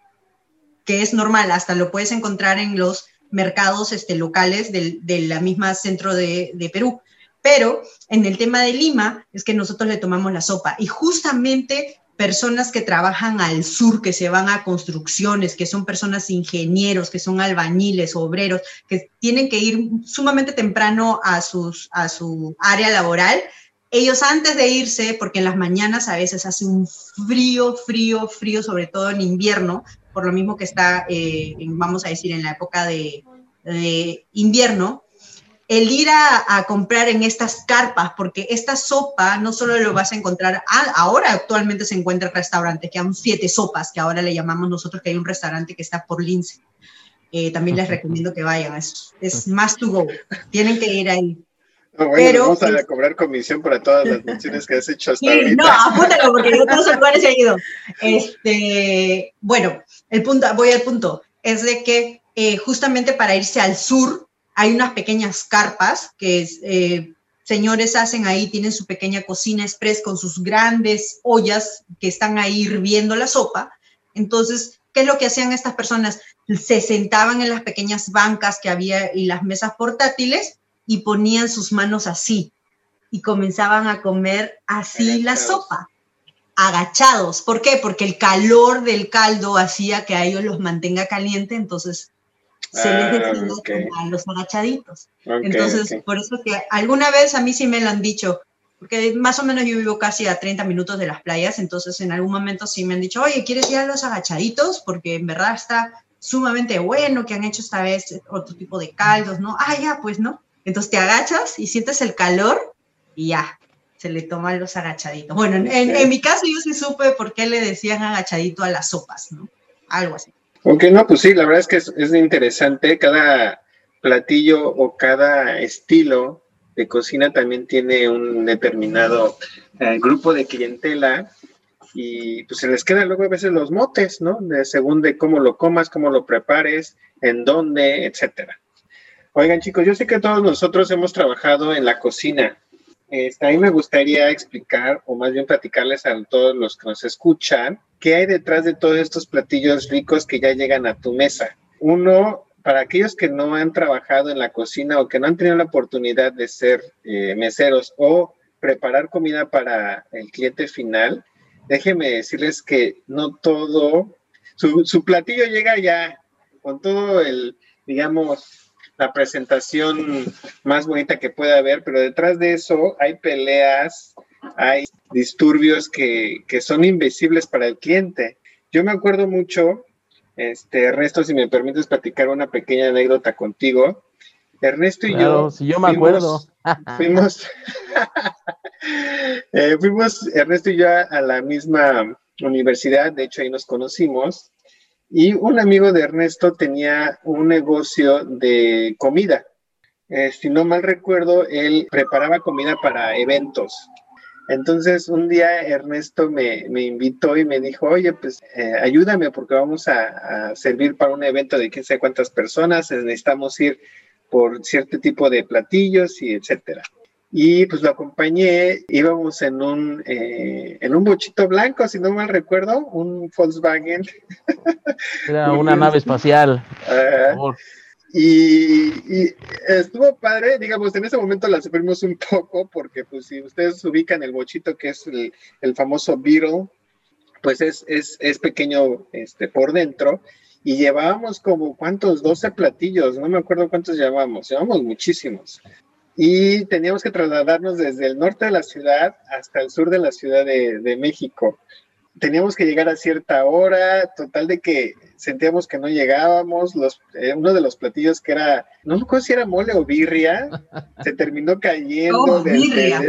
que es normal, hasta lo puedes encontrar en los mercados este, locales del, de la misma centro de, de Perú. Pero en el tema de Lima es que nosotros le tomamos la sopa y justamente personas que trabajan al sur, que se van a construcciones, que son personas ingenieros, que son albañiles, obreros, que tienen que ir sumamente temprano a, sus, a su área laboral, ellos antes de irse, porque en las mañanas a veces hace un frío, frío, frío, sobre todo en invierno, por lo mismo que está, eh, vamos a decir, en la época de invierno, el ir a, comprar en estas carpas, porque esta sopa no solo lo vas a encontrar, ahora actualmente se encuentra el restaurante, que hay siete sopas, que ahora le llamamos nosotros, que hay un restaurante que está por Lince. Eh, también les recomiendo que vayan, es, es más to go, tienen que ir ahí. Pero, vamos a cobrar comisión para todas las menciones que has hecho hasta sí, No, apúntalo porque yo todos lugares he ido. Este, bueno, el punto, voy al punto, es de que eh, justamente para irse al sur, hay unas pequeñas carpas que eh, señores hacen ahí, tienen su pequeña cocina express con sus grandes ollas que están ahí hirviendo la sopa. Entonces, ¿qué es lo que hacían estas personas? Se sentaban en las pequeñas bancas que había y las mesas portátiles y ponían sus manos así y comenzaban a comer así la sopa, agachados. ¿Por qué? Porque el calor del caldo hacía que a ellos los mantenga caliente, entonces se les ah, define a los agachaditos. Entonces, por eso que alguna vez a mí sí me lo han dicho, porque más o menos yo vivo casi a 30 minutos de las playas, entonces en algún momento sí me han dicho, oye, ¿quieres ir a los agachaditos? Porque en verdad está sumamente bueno que han hecho esta vez otro tipo de caldos, ¿no? Ah, ya, pues no. Entonces te agachas y sientes el calor y ya, le toman los agachaditos. Bueno, en, mi caso yo sí supe por qué le decían agachadito a las sopas, ¿no? Algo así. Aunque no, pues sí, la verdad es que es, interesante. Cada platillo o cada estilo de cocina también tiene un determinado eh, grupo de clientela y pues se les quedan luego a veces los motes, ¿no? Según de cómo lo comas, cómo lo prepares, en dónde, etcétera. Oigan chicos, yo sé que todos nosotros hemos trabajado en la cocina. Este, a mí me gustaría explicar, o más bien platicarles a todos los que nos escuchan, ¿qué hay detrás de todos estos platillos ricos que ya llegan a tu mesa? Uno, para aquellos que no han trabajado en la cocina o que no han tenido la oportunidad de ser eh, meseros o preparar comida para el cliente final, déjenme decirles que no todo, su, su platillo llega ya con todo el, digamos, la presentación más bonita que pueda haber, pero detrás de eso hay peleas, hay disturbios que, son invisibles para el cliente. Yo me acuerdo mucho, este, Ernesto, si me permites platicar una pequeña anécdota contigo. Ernesto y yo. Si yo me acuerdo. Fuimos, eh, fuimos, Ernesto y yo, a la misma universidad, de hecho ahí nos conocimos, y un amigo de Ernesto tenía un negocio de comida. Eh, si no mal recuerdo, él preparaba comida para eventos. Entonces un día Ernesto me, invitó y me dijo, oye, pues eh, ayúdame porque vamos a, servir para un evento de quién sabe cuántas personas, necesitamos ir por cierto tipo de platillos y etcétera. Y pues lo acompañé, íbamos en un, eh, en un bochito blanco, si no mal recuerdo, un Volkswagen. Era una nave espacial. Y, estuvo padre, digamos, en ese momento la sufrimos un poco porque pues si ustedes ubican el bochito que es el, famoso Beetle, pues es, es, es, pequeño este, por dentro y llevábamos como, ¿cuántos? 12 platillos, no me acuerdo cuántos llevábamos, llevábamos muchísimos. Y teníamos que trasladarnos desde el norte de la ciudad hasta el sur de la Ciudad de, de México teníamos que llegar a cierta hora, total de que sentíamos que no llegábamos, los, eh, uno de los platillos que era, no me acuerdo si era mole o birria, se terminó cayendo oh, de,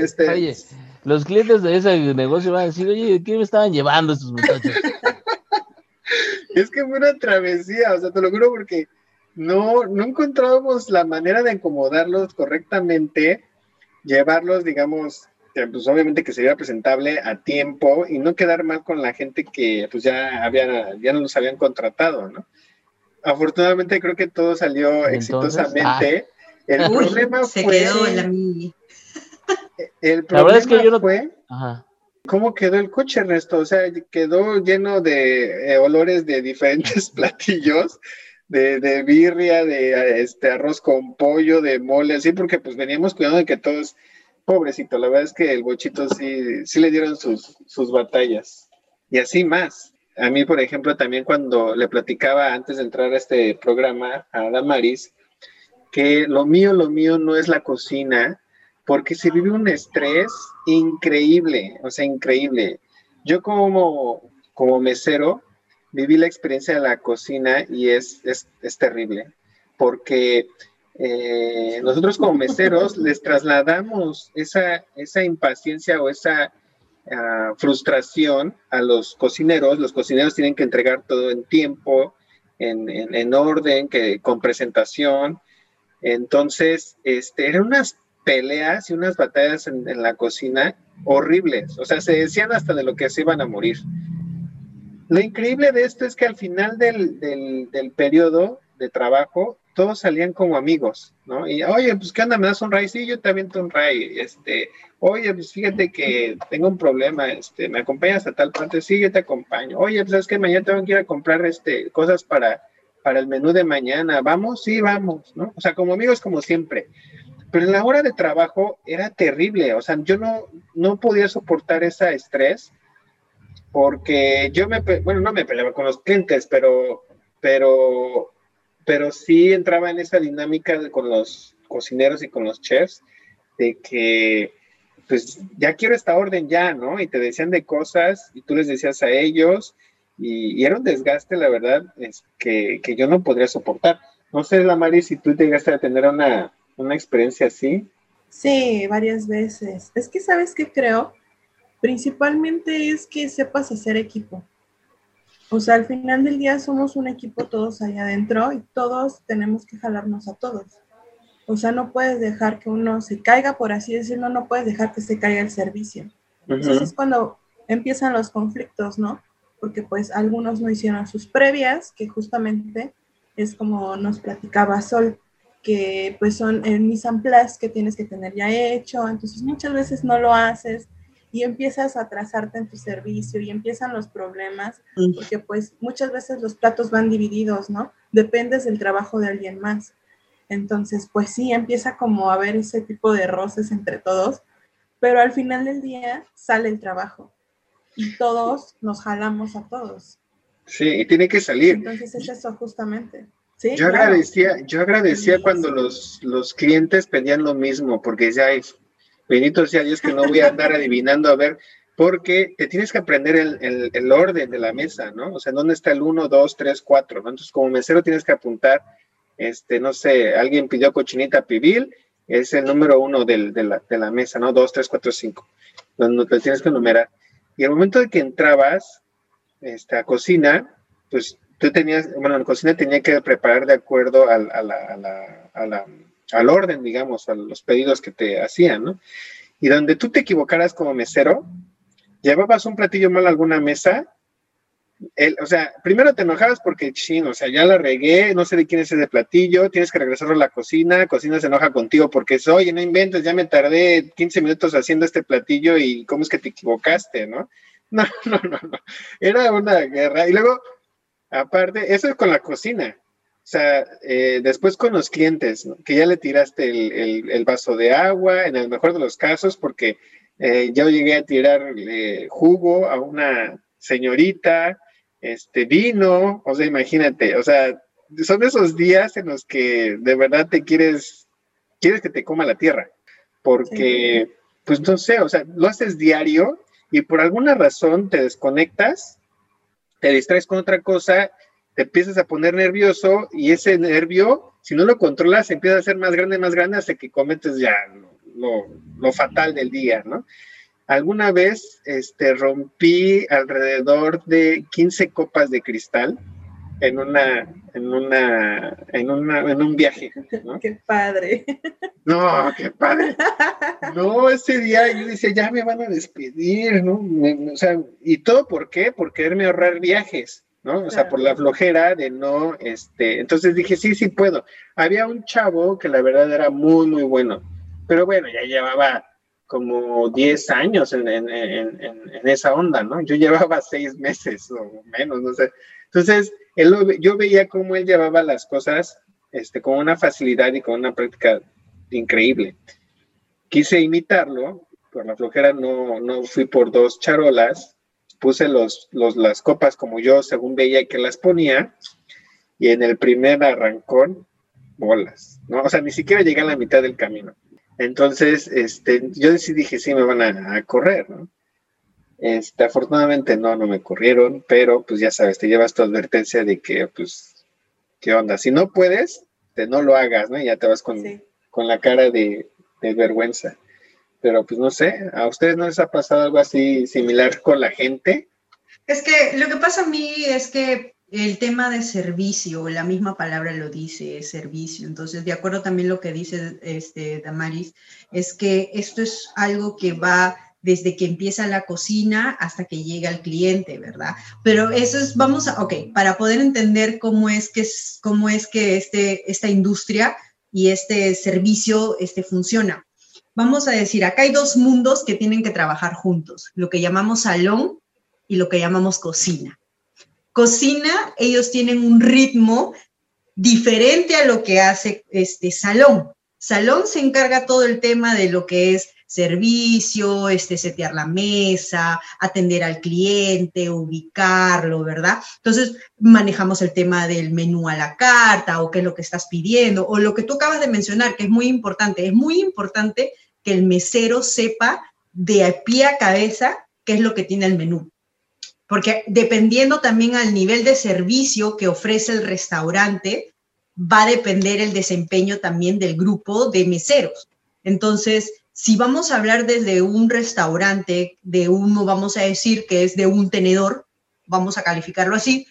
este... Oye, los clientes de ese negocio van a decir, oye, ¿qué me estaban llevando estos muchachos? es que fue una travesía, o sea, te lo juro porque no, no encontrábamos la manera de acomodarlos correctamente, llevarlos, digamos, pues obviamente que sería presentable a tiempo y no quedar mal con la gente que pues ya había, ya no nos habían contratado, ¿no? Afortunadamente creo que todo salió exitosamente. Ah. El problema se fue. Quedó la, el problema es que yo no... fue. ¿Cómo quedó el coche, Ernesto? O sea, quedó lleno de eh, olores de diferentes platillos, de, de, birria, de este arroz con pollo, de mole, así, porque pues veníamos cuidando de que todos pobrecito, la verdad es que el bochito sí, sí le dieron sus, sus batallas. Y así más. A mí, por ejemplo, también cuando le platicaba antes de entrar a este programa a Damaris, que lo mío, lo mío no es la cocina, porque se vive un estrés increíble, o sea, increíble. Yo como, como mesero viví la experiencia de la cocina y es, es, es terrible, porque eh, nosotros como meseros les trasladamos esa, esa impaciencia o esa ah, frustración a los cocineros. Los cocineros tienen que entregar todo en tiempo, en, orden, que, con presentación. Entonces, este, eran unas peleas y unas batallas en, la cocina horribles. O sea, se decían hasta de lo que se iban a morir. Lo increíble de esto es que al final del, del, periodo de trabajo, todos salían como amigos, ¿no? Y, oye, pues, ¿qué onda? ¿Me das un ray? Sí, yo te aviento un ray. Este, oye, pues, fíjate que tengo un problema, este, ¿me acompañas a tal parte? Sí, yo te acompaño. Oye, pues, ¿sabes que Mañana tengo que ir a comprar, este, cosas para, para el menú de mañana. ¿Vamos? Sí, vamos, ¿no? O sea, como amigos, como siempre. Pero en la hora de trabajo era terrible, o sea, yo no, no podía soportar ese estrés porque yo me, bueno, no me peleaba con los clientes, pero, pero pero sí entraba en esa dinámica con los cocineros y con los chefs de que pues ya quiero esta orden ya, ¿no? Y te decían de cosas y tú les decías a ellos y, era un desgaste, la verdad, es que, yo no podría soportar. No sé, Lamari, si tú llegaste a tener una, una experiencia así. Sí, varias veces. Es que, ¿sabes qué creo? Principalmente es que sepas hacer equipo. O sea, al final del día somos un equipo todos allá adentro y todos tenemos que jalarnos a todos. O sea, no puedes dejar que uno se caiga, por así decirlo, no puedes dejar que se caiga el servicio. Entonces es cuando empiezan los conflictos, ¿no? Porque pues algunos no hicieron sus previas, que justamente es como nos platicaba Sol, que pues son el mise en place que tienes que tener ya hecho, entonces muchas veces no lo haces, y empiezas a atrasarte en tu servicio y empiezan los problemas, porque pues muchas veces los platos van divididos, ¿no? Dependes del trabajo de alguien más. Entonces, pues sí, empieza como a haber ese tipo de roces entre todos, pero al final del día sale el trabajo y todos nos jalamos a todos. Sí, y tiene que salir. Entonces es eso justamente. ¿Sí? Yo agradecía, yo agradecía cuando los, los clientes pedían lo mismo, porque ya Benito sea Dios que no voy a andar adivinando a ver, porque te tienes que aprender el, orden de la mesa, ¿no? O sea, ¿dónde está el 1, 2, 3, 4? ¿no? Entonces, como mesero tienes que apuntar, este, no sé, alguien pidió cochinita pibil, es el número uno de, la, mesa, ¿no? 2, 3, 4, 5. Donde te tienes que numerar. Y el momento de que entrabas este, a cocina, pues tú tenías, bueno, en cocina tenía que preparar de acuerdo a la al orden, digamos, a los pedidos que te hacían, ¿no? y donde tú te equivocaras como mesero, llevabas un platillo mal a alguna mesa, o sea, primero te enojabas porque chino, o sea, ya la regué, no sé de quién es ese platillo, tienes que regresarlo a la cocina, cocina se enoja contigo porque es, oye, no inventes, ya me tardé 15 minutos haciendo este platillo y cómo es que te equivocaste, ¿no? No, no, no, no. Era una guerra. Y luego, aparte, eso es con la cocina. O sea, eh, después con los clientes, que ya le tiraste el, vaso de agua, en el mejor de los casos, porque eh, yo llegué a tirar jugo a una señorita, este vino, o sea, imagínate, o sea, son esos días en los que de verdad te quieres, quieres que te coma la tierra, porque, pues no sé, o sea, lo haces diario y por alguna razón te desconectas, te distraes con otra cosa te empiezas a poner nervioso y ese nervio, si no lo controlas, empieza a ser más grande, más grande hasta que cometes ya lo, fatal del día, ¿no? Alguna vez este, rompí alrededor de 15 copas de cristal en una, en una, en una, en un viaje. ¿no? Qué padre. No, qué padre. No, ese día yo decía, ya me van a despedir, ¿no? o sea, ¿y todo por qué? Por quererme ahorrar viajes. ¿No? O sea, por la flojera de no, este, entonces dije, sí, sí puedo. Había un chavo que la verdad era muy, muy bueno, pero bueno, ya llevaba como 10 años en, esa onda, ¿no? Yo llevaba 6 meses o menos, no sé. Entonces, él yo veía cómo él llevaba las cosas este, con una facilidad y con una práctica increíble. Quise imitarlo, por la flojera no, no fui por dos charolas, puse los, las copas como yo según veía que las ponía y en el primer arrancón, bolas, ¿no? O sea, ni siquiera llegué a la mitad del camino. Entonces, este, yo decidí que sí me van a, correr, ¿no? Este, afortunadamente no, no me corrieron, pero pues ya sabes, te llevas tu advertencia de que, pues, ¿qué onda? Si no puedes, te no lo hagas, ¿no? Y ya te vas con, con la cara de, de vergüenza pero pues no sé, ¿a ustedes no les ha pasado algo así similar con la gente? Es que lo que pasa a mí es que el tema de servicio, la misma palabra lo dice, servicio. Entonces, de acuerdo también lo que dice este Damaris, es que esto es algo que va desde que empieza la cocina hasta que llega el cliente, ¿verdad? Pero eso es, vamos a, ok, para poder entender cómo es que, cómo es que este, esta industria y este servicio este, funciona vamos a decir, acá hay dos mundos que tienen que trabajar juntos, lo que llamamos salón y lo que llamamos cocina. Cocina, ellos tienen un ritmo diferente a lo que hace este salón. Salón se encarga todo el tema de lo que es servicio, este, setear la mesa, atender al cliente, ubicarlo, ¿verdad? Entonces, manejamos el tema del menú a la carta o qué es lo que estás pidiendo o lo que tú acabas de mencionar, que es muy importante. Es muy importante que el mesero sepa de pie a cabeza qué es lo que tiene el menú. Porque dependiendo también al nivel de servicio que ofrece el restaurante, va a depender el desempeño también del grupo de meseros. Entonces, si vamos a hablar desde un restaurante, de uno, vamos a decir que es de un tenedor, vamos a calificarlo así,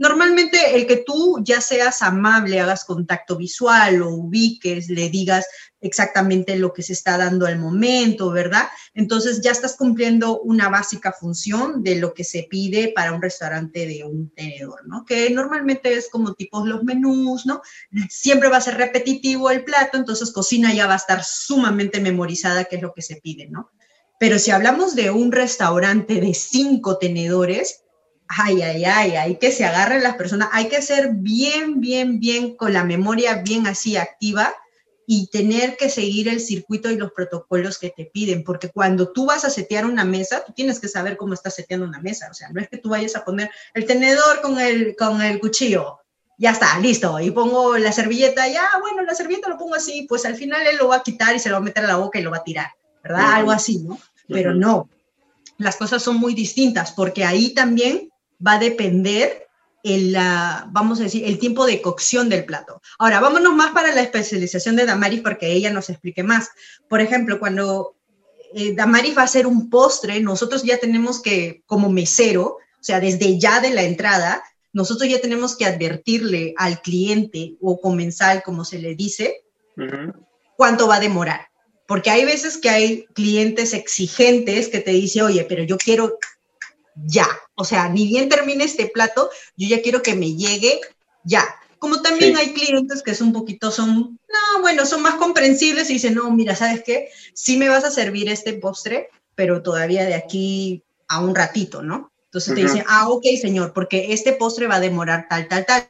Normalmente el que tú ya seas amable, hagas contacto visual o ubiques, le digas exactamente lo que se está dando al momento, ¿verdad? Entonces ya estás cumpliendo una básica función de lo que se pide para un restaurante de un tenedor, ¿no? Que normalmente es como tipos los menús, ¿no? Siempre va a ser repetitivo el plato, entonces cocina ya va a estar sumamente memorizada qué es lo que se pide, ¿no? Pero si hablamos de un restaurante de cinco tenedores, ay, ay, ay, hay que se agarren las personas, hay que ser bien, bien, bien con la memoria bien así activa y tener que seguir el circuito y los protocolos que te piden, porque cuando tú vas a setear una mesa, tú tienes que saber cómo estás seteando una mesa, o sea, no es que tú vayas a poner el tenedor con el, con el cuchillo, ya está, listo, y pongo la servilleta, ya, bueno, la servilleta lo pongo así, pues al final él lo va a quitar y se lo va a meter a la boca y lo va a tirar, ¿verdad? Algo así, ¿no? Pero no, las cosas son muy distintas, porque ahí también va a depender el, vamos a decir, el tiempo de cocción del plato. Ahora, vámonos más para la especialización de Damaris porque ella nos explique más. Por ejemplo, cuando eh, Damaris va a hacer un postre, nosotros ya tenemos que, como mesero, o sea, desde ya de la entrada, nosotros ya tenemos que advertirle al cliente o comensal, como se le dice, cuánto va a demorar porque hay veces que hay clientes exigentes que te dicen, oye, pero yo quiero ya, o sea, ni bien termine este plato, yo ya quiero que me llegue ya. Como también hay clientes que son un poquito, son, no, bueno, son más comprensibles y dicen, no, mira, ¿sabes qué? Sí me vas a servir este postre, pero todavía de aquí a un ratito, ¿no? Entonces te dicen, ah, ok, señor, porque este postre va a demorar tal, tal, tal.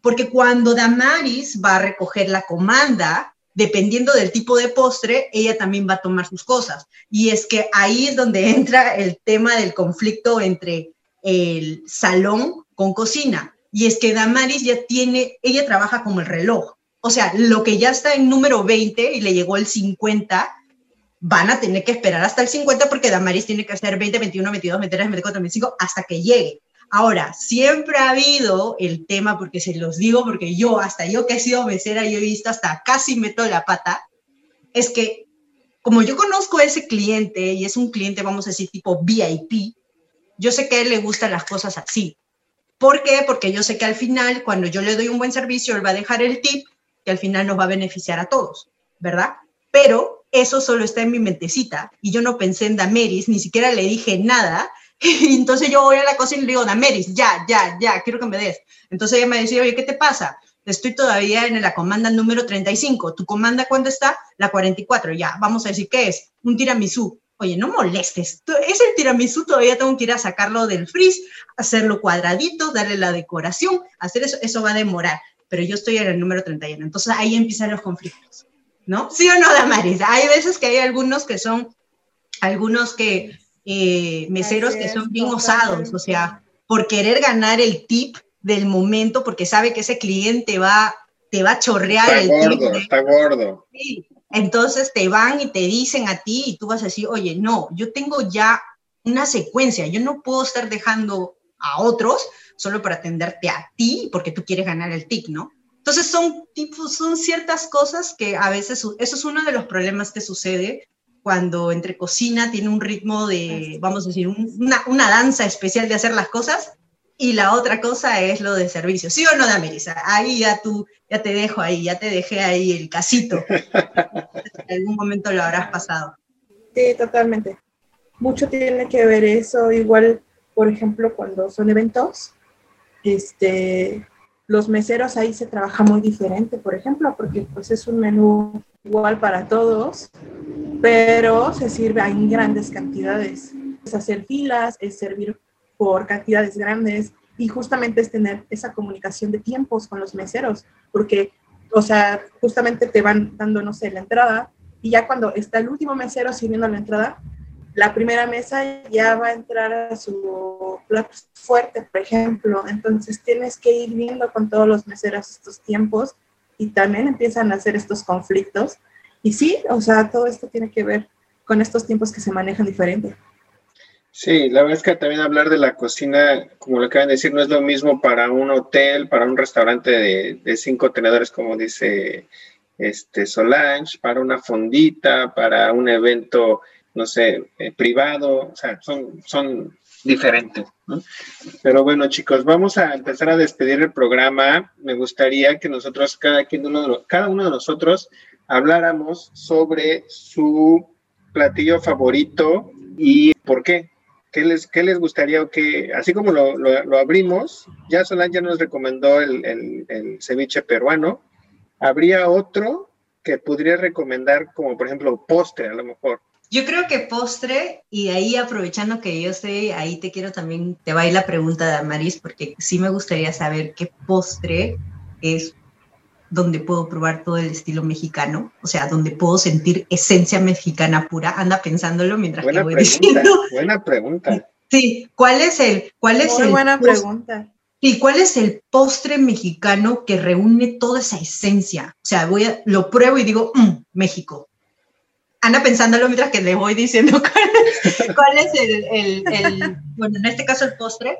Porque cuando Damaris va a recoger la comanda, dependiendo del tipo de postre, ella también va a tomar sus cosas. Y es que ahí es donde entra el tema del conflicto entre el salón con cocina. Y es que Damaris ya tiene, ella trabaja como el reloj. O sea, lo que ya está en número 20 y le llegó el 50, van a tener que esperar hasta el 50 porque Damaris tiene que hacer 20, 21, 22, 23, 24, 25 hasta que llegue. Ahora, siempre ha habido el tema, porque se los digo, porque yo, hasta yo que he sido mesera, yo he visto hasta casi meto la pata, es que como yo conozco a ese cliente y es un cliente, vamos a decir, tipo VIP, yo sé que a él le gustan las cosas así. ¿Por qué? Porque yo sé que al final, cuando yo le doy un buen servicio, él va a dejar el tip que al final nos va a beneficiar a todos, ¿verdad? Pero eso solo está en mi mentecita y yo no pensé en Dameris, ni siquiera le dije nada y entonces yo voy a la cocina y le digo, Dameris, ya, ya, ya, quiero que me des. Entonces ella me decía, oye, ¿qué te pasa? Estoy todavía en la comanda número 35. ¿Tu comanda cuándo está? La 44. Ya, vamos a decir, ¿qué es? Un tiramisú. Oye, no molestes. Es el tiramisú, todavía tengo que ir a sacarlo del freeze, hacerlo cuadradito, darle la decoración, hacer eso, eso va a demorar. Pero yo estoy en el número 31. Entonces ahí empiezan los conflictos, ¿no? ¿Sí o no, Damaris? Hay veces que hay algunos que son, algunos que eh, meseros que son bien osados, o sea, por querer ganar el tip del momento, porque sabe que ese cliente va, te va a chorrear está el gordo, Está gordo, Entonces te van y te dicen a ti y tú vas a decir, oye, no, yo tengo ya una secuencia, yo no puedo estar dejando a otros solo para atenderte a ti porque tú quieres ganar el tip, ¿no? Entonces son, tipos, son ciertas cosas que a veces, eso es uno de los problemas que sucede cuando entre cocina tiene un ritmo de, vamos a decir, una, una, danza especial de hacer las cosas, y la otra cosa es lo de servicio. ¿Sí o no, Damelisa? Ahí ya tú, ya te dejo ahí, ya te dejé ahí el casito. en algún momento lo habrás pasado. Sí, totalmente. Mucho tiene que ver eso, igual, por ejemplo, cuando son eventos, este, los meseros ahí se trabaja muy diferente, por ejemplo, porque pues es un menú igual para todos, pero se sirve en grandes cantidades. Es hacer filas, es servir por cantidades grandes y justamente es tener esa comunicación de tiempos con los meseros, porque, o sea, justamente te van dando, no sé, la entrada y ya cuando está el último mesero sirviendo la entrada, la primera mesa ya va a entrar a su plato fuerte, por ejemplo. Entonces tienes que ir viendo con todos los meseros estos tiempos y también empiezan a hacer estos conflictos. Y sí, o sea, todo esto tiene que ver con estos tiempos que se manejan diferente. Sí, la verdad es que también hablar de la cocina, como lo acaban de decir, no es lo mismo para un hotel, para un restaurante de, de cinco tenedores, como dice este Solange, para una fondita, para un evento no sé, eh, privado, o sea, son, son diferentes. ¿no? Pero bueno, chicos, vamos a empezar a despedir el programa. Me gustaría que nosotros, cada, quien uno cada uno de nosotros, habláramos sobre su platillo favorito y por qué. ¿Qué les, qué les gustaría o qué? Así como lo, lo, abrimos, ya Solán ya nos recomendó el, el, ceviche peruano. ¿Habría otro que podría recomendar como, por ejemplo, postre a lo mejor? Yo creo que postre, y ahí aprovechando que yo estoy, ahí te quiero también, te va a ir la pregunta de Amaris, porque sí me gustaría saber qué postre es donde puedo probar todo el estilo mexicano, o sea, donde puedo sentir esencia mexicana pura. Anda pensándolo mientras buena que voy pregunta, diciendo. Buena pregunta. Sí, ¿cuál es el, cuál es Muy el buena postre? pregunta. ¿Y cuál es el postre mexicano que reúne toda esa esencia? O sea, voy a, lo pruebo y digo, "Mm, México. Anda pensándolo mientras que le voy diciendo cuál es, cuál es el, el- el- bueno, en este caso el postre.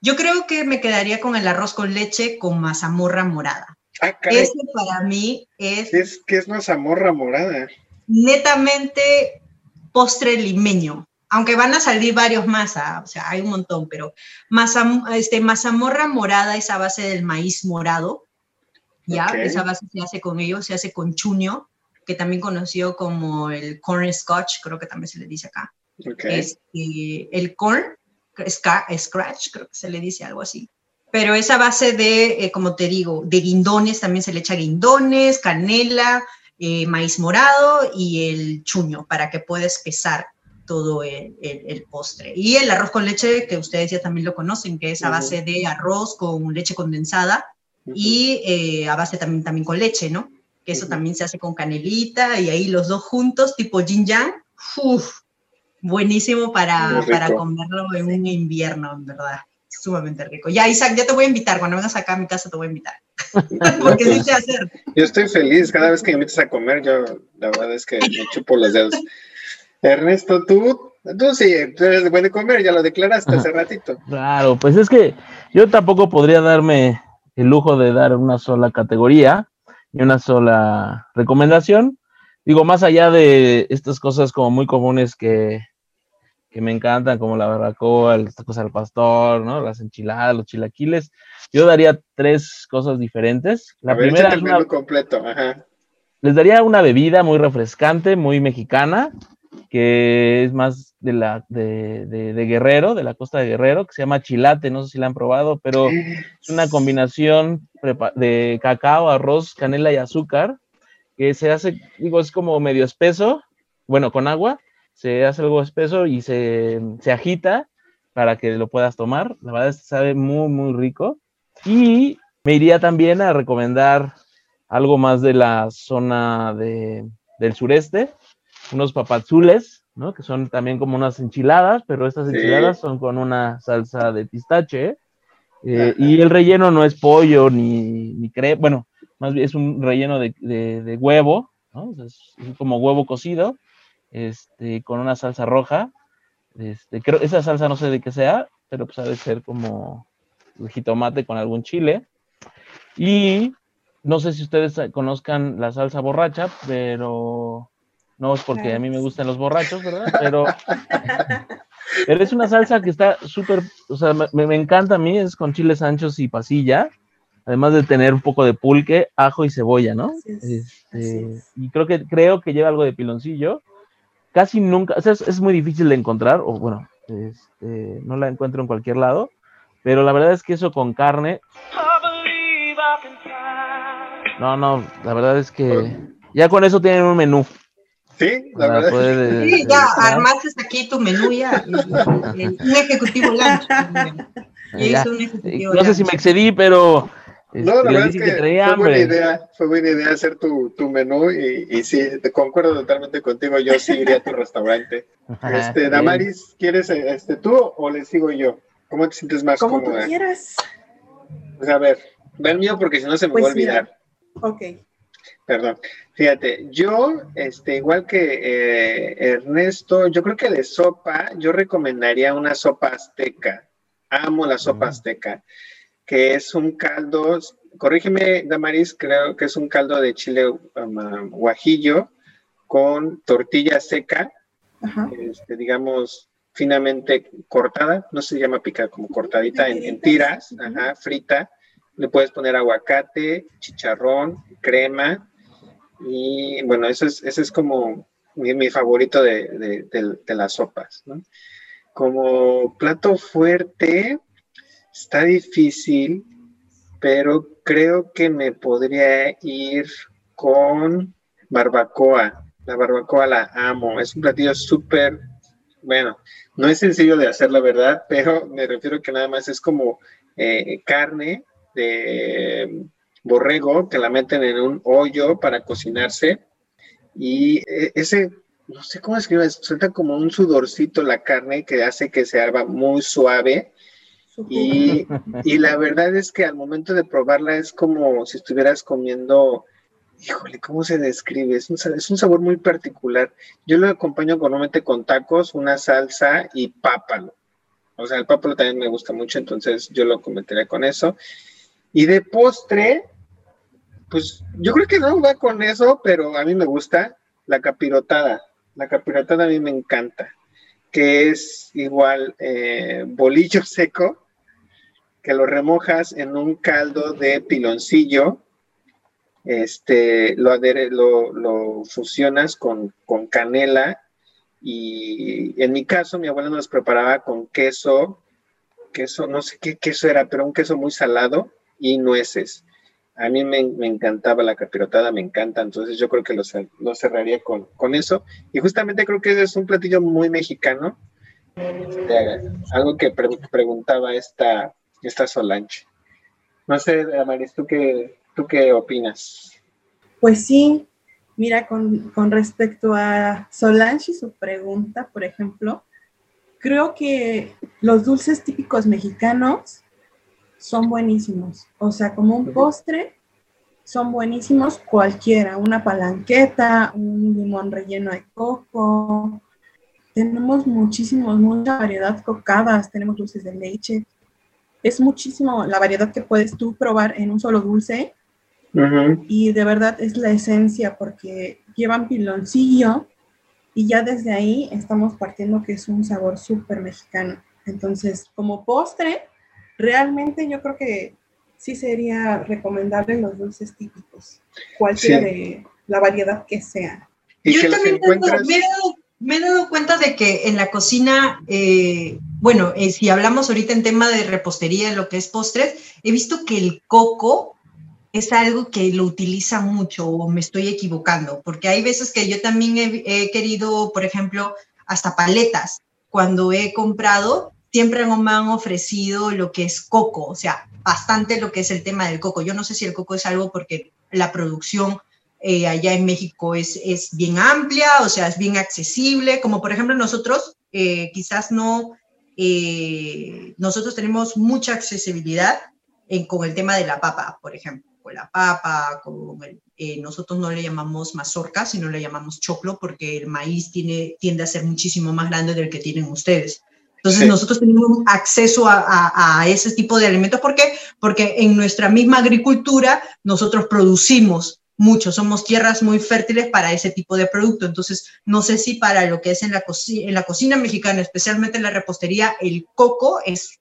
Yo creo que me quedaría con el arroz con leche con mazamorra morada. Ah, Ese para mí es ¿qué es, qué es una zamorra morada? netamente postre limeño, aunque van a salir varios más, ah, o sea, hay un montón, pero mazam- este, mazamorra morada es a base del maíz morado, ¿ya? Ok. Esa base se hace con ello, se hace con chuño, que también conoció como el corn scotch, creo que también se le dice acá. Este, el corn, scratch, creo que se le dice algo así. Pero esa base de, eh, como te digo, de guindones, también se le echa guindones, canela, eh, maíz morado y el chuño para que pueda espesar todo el, el, postre. Y el arroz con leche, que ustedes ya también lo conocen, que es a base de arroz con leche condensada y eh, a base también, también con leche, ¿no? Que eso también se hace con canelita y ahí los dos juntos, tipo yin yang. Uf, buenísimo para, para comerlo en un invierno, en verdad. Sumamente rico. Ya, Isaac, ya te voy a invitar. Cuando vengas acá a mi casa te voy a invitar. Porque sí sé hacer. Yo estoy feliz cada vez que me invitas a comer. Yo, la verdad es que me chupo los dedos. Ernesto, tú, tú sí, tú eres de comer, ya lo declaraste hace ratito. Claro, pues es que yo tampoco podría darme el lujo de dar una sola categoría y una sola recomendación. Digo, más allá de estas cosas como muy comunes que, que me encantan, como la barbacoa, el tacos al pastor, ¿no? Las enchiladas, los chilaquiles, yo daría tres cosas diferentes. La primera es una, completo, Les daría una bebida muy refrescante, muy mexicana, que es más de la de, de, Guerrero, de la costa de Guerrero, que se llama chilate, no sé si la han probado, pero es una combinación de cacao, arroz, canela y azúcar, que se hace, digo, es como medio espeso, bueno, con agua, se hace algo espeso y se, se agita para que lo puedas tomar. La verdad es que sabe muy, muy rico. Y me iría también a recomendar algo más de la zona de, del sureste, unos papazules, ¿no? Que son también como unas enchiladas, pero estas enchiladas son con una salsa de pistache. Eh, y el relleno no es pollo ni, ni crema, bueno, más bien es un relleno de, de, huevo, ¿no? es como huevo cocido, este, con una salsa roja. Este, creo, esa salsa no sé de qué sea, pero pues ha de ser como jitomate con algún chile. Y no sé si ustedes conozcan la salsa borracha, pero no es porque a mí me gustan los borrachos, ¿verdad? Pero, pero es una salsa que está súper, o sea, me, me, encanta a mí, es con chiles anchos y pasilla, además de tener un poco de pulque, ajo y cebolla, ¿no? Este, y creo que, creo que lleva algo de piloncillo. Casi nunca, o sea, es, es muy difícil de encontrar, o bueno, este, no la encuentro en cualquier lado, pero la verdad es que eso con carne. No, no, la verdad es que ya con eso tienen un menú. Sí, la verdad. sí, ya armaste aquí tu menú ya. un ejecutivo lunch. no sé si me excedí, pero. No, la este, verdad es que, fue buena idea, fue buena idea hacer tu, tu menú y, y, sí, te concuerdo totalmente contigo, yo sí iría a tu restaurante. Este, Damaris, ¿quieres este, tú o le sigo yo? ¿Cómo te sientes más Como cómoda? Como quieras. Pues a ver, ve el mío porque si no se me va a pues olvidar. Ok. Perdón. Fíjate, yo, este, igual que eh, Ernesto, yo creo que de sopa, yo recomendaría una sopa azteca. Amo la sopa azteca, que es un caldo, corrígeme, Damaris, creo que es un caldo de chile um, guajillo con tortilla seca, este, digamos, finamente cortada, no se llama pica, como cortadita en, en tiras, ajá, frita. Le puedes poner aguacate, chicharrón, crema, y bueno, eso es, ese es como mi, favorito de, las sopas. Como plato fuerte, está difícil, pero creo que me podría ir con barbacoa. La barbacoa la amo, es un platillo súper, bueno, no es sencillo de hacer la verdad, pero me refiero que nada más es como eh, carne de borrego que la meten en un hoyo para cocinarse y e, ese, no sé cómo escribir, suelta como un sudorcito la carne que hace que se haga muy suave. Y, y, la verdad es que al momento de probarla es como si estuvieras comiendo, híjole, ¿cómo se describe? Es un, es un sabor muy particular. Yo lo acompaño normalmente con tacos, una salsa y pápalo. O sea, el pápalo también me gusta mucho, entonces yo lo cometeré con eso. Y de postre, pues yo creo que no va con eso, pero a mí me gusta la capirotada. La capirotada a mí me encanta, que es igual eh, bolillo seco, que lo remojas en un caldo de piloncillo, este, lo, lo, fusionas con, con canela y en mi caso mi abuela nos preparaba con queso, queso, no sé qué queso era, pero un queso muy salado y nueces. A mí me, encantaba la capirotada, me encanta, entonces yo creo que lo, lo cerraría con, con, eso. Y justamente creo que es un platillo muy mexicano, este, algo que preguntaba esta, esta Solange. No sé, Amaris, ¿tú qué, ¿tú qué opinas? Pues sí, mira, con, con respecto a Solange y su pregunta, por ejemplo, creo que los dulces típicos mexicanos son buenísimos. O sea, como un postre, son buenísimos cualquiera. Una palanqueta, un limón relleno de coco. Tenemos muchísimos, mucha variedad cocadas, tenemos dulces de leche. Es muchísimo la variedad que puedes tú probar en un solo dulce. Y de verdad es la esencia porque llevan piloncillo y ya desde ahí estamos partiendo que es un sabor súper mexicano. Entonces, como postre, realmente yo creo que sí sería recomendable los dulces típicos, cualquiera de la variedad que sea. Yo también me, he dado, cuenta de que en la cocina, eh, bueno, eh, si hablamos ahorita en tema de repostería, lo que es postres, he visto que el coco es algo que lo utiliza mucho o me estoy equivocando, porque hay veces que yo también he, querido, por ejemplo, hasta paletas, cuando he comprado, siempre me han ofrecido lo que es coco, o sea, bastante lo que es el tema del coco. Yo no sé si el coco es algo porque la producción eh, allá en México es, es bien amplia, o sea, es bien accesible, como por ejemplo nosotros, eh, quizás no, eh, nosotros tenemos mucha accesibilidad con el tema de la papa, por ejemplo la papa, con eh, nosotros no le llamamos mazorca, sino le llamamos choclo porque el maíz tiene, tiende a ser muchísimo más grande del que tienen ustedes. Entonces nosotros tenemos acceso a, ese tipo de alimentos. ¿Por qué? Porque en nuestra misma agricultura nosotros producimos mucho, somos tierras muy fértiles para ese tipo de producto. Entonces, no sé si para lo que es en la, en la cocina mexicana, especialmente en la repostería, el coco es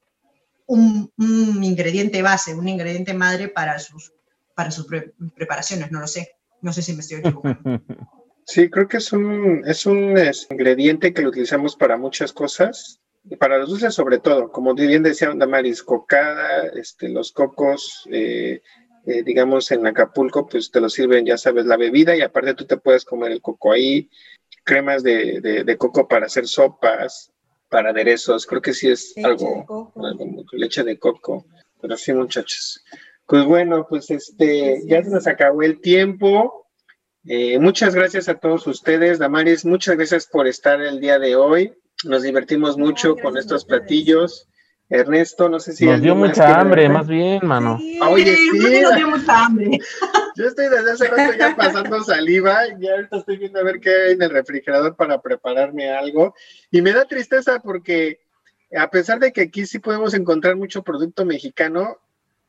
un, ingrediente base, un ingrediente madre para sus para sus preparaciones, no lo sé. No sé si me estoy equivocando. Sí, creo que es un, es un ingrediente que lo utilizamos para muchas cosas, y para los dulces sobre todo, como bien decía Damaris, cocada, este, los cocos, eh, eh, digamos en Acapulco, pues te lo sirven, ya sabes, la bebida y aparte tú te puedes comer el coco ahí, cremas de, de, coco para hacer sopas, para aderezos, creo que sí es algo, algo, leche de coco, pero sí muchachos. Pues bueno, pues este, ya se nos acabó el tiempo. Eh, muchas gracias a todos ustedes, Damaris, muchas gracias por estar el día de hoy. Nos divertimos mucho con estos platillos. Ernesto, no sé si... Nos dio mucha hambre, más bien, mano. Oye, sí. Nos dio mucha hambre. Yo estoy desde hace rato ya pasando saliva y ahorita estoy viendo a ver qué hay en el refrigerador para prepararme algo. Y me da tristeza porque a pesar de que aquí sí podemos encontrar mucho producto mexicano,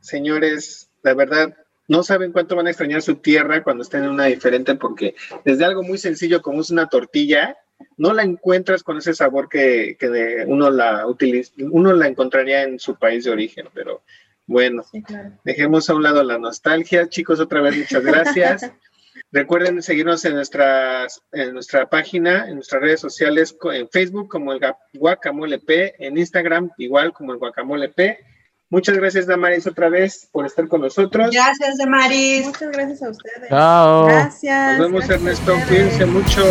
señores, la verdad, no saben cuánto van a extrañar su tierra cuando estén en una diferente, porque desde algo muy sencillo como es una tortilla, no la encuentras con ese sabor que, que uno, la utiliza, uno la encontraría en su país de origen, pero bueno, dejemos a un lado la nostalgia. Chicos, otra vez muchas gracias. Recuerden seguirnos en, nuestras, en nuestra página, en nuestras redes sociales, en Facebook como el Guacamole P, en Instagram igual como el Guacamole P Muchas gracias, Damaris, otra vez por estar con nosotros. Gracias, Damaris. Muchas gracias a ustedes. Chao. Gracias. Nos vemos, Ernesto. Cuídense mucho.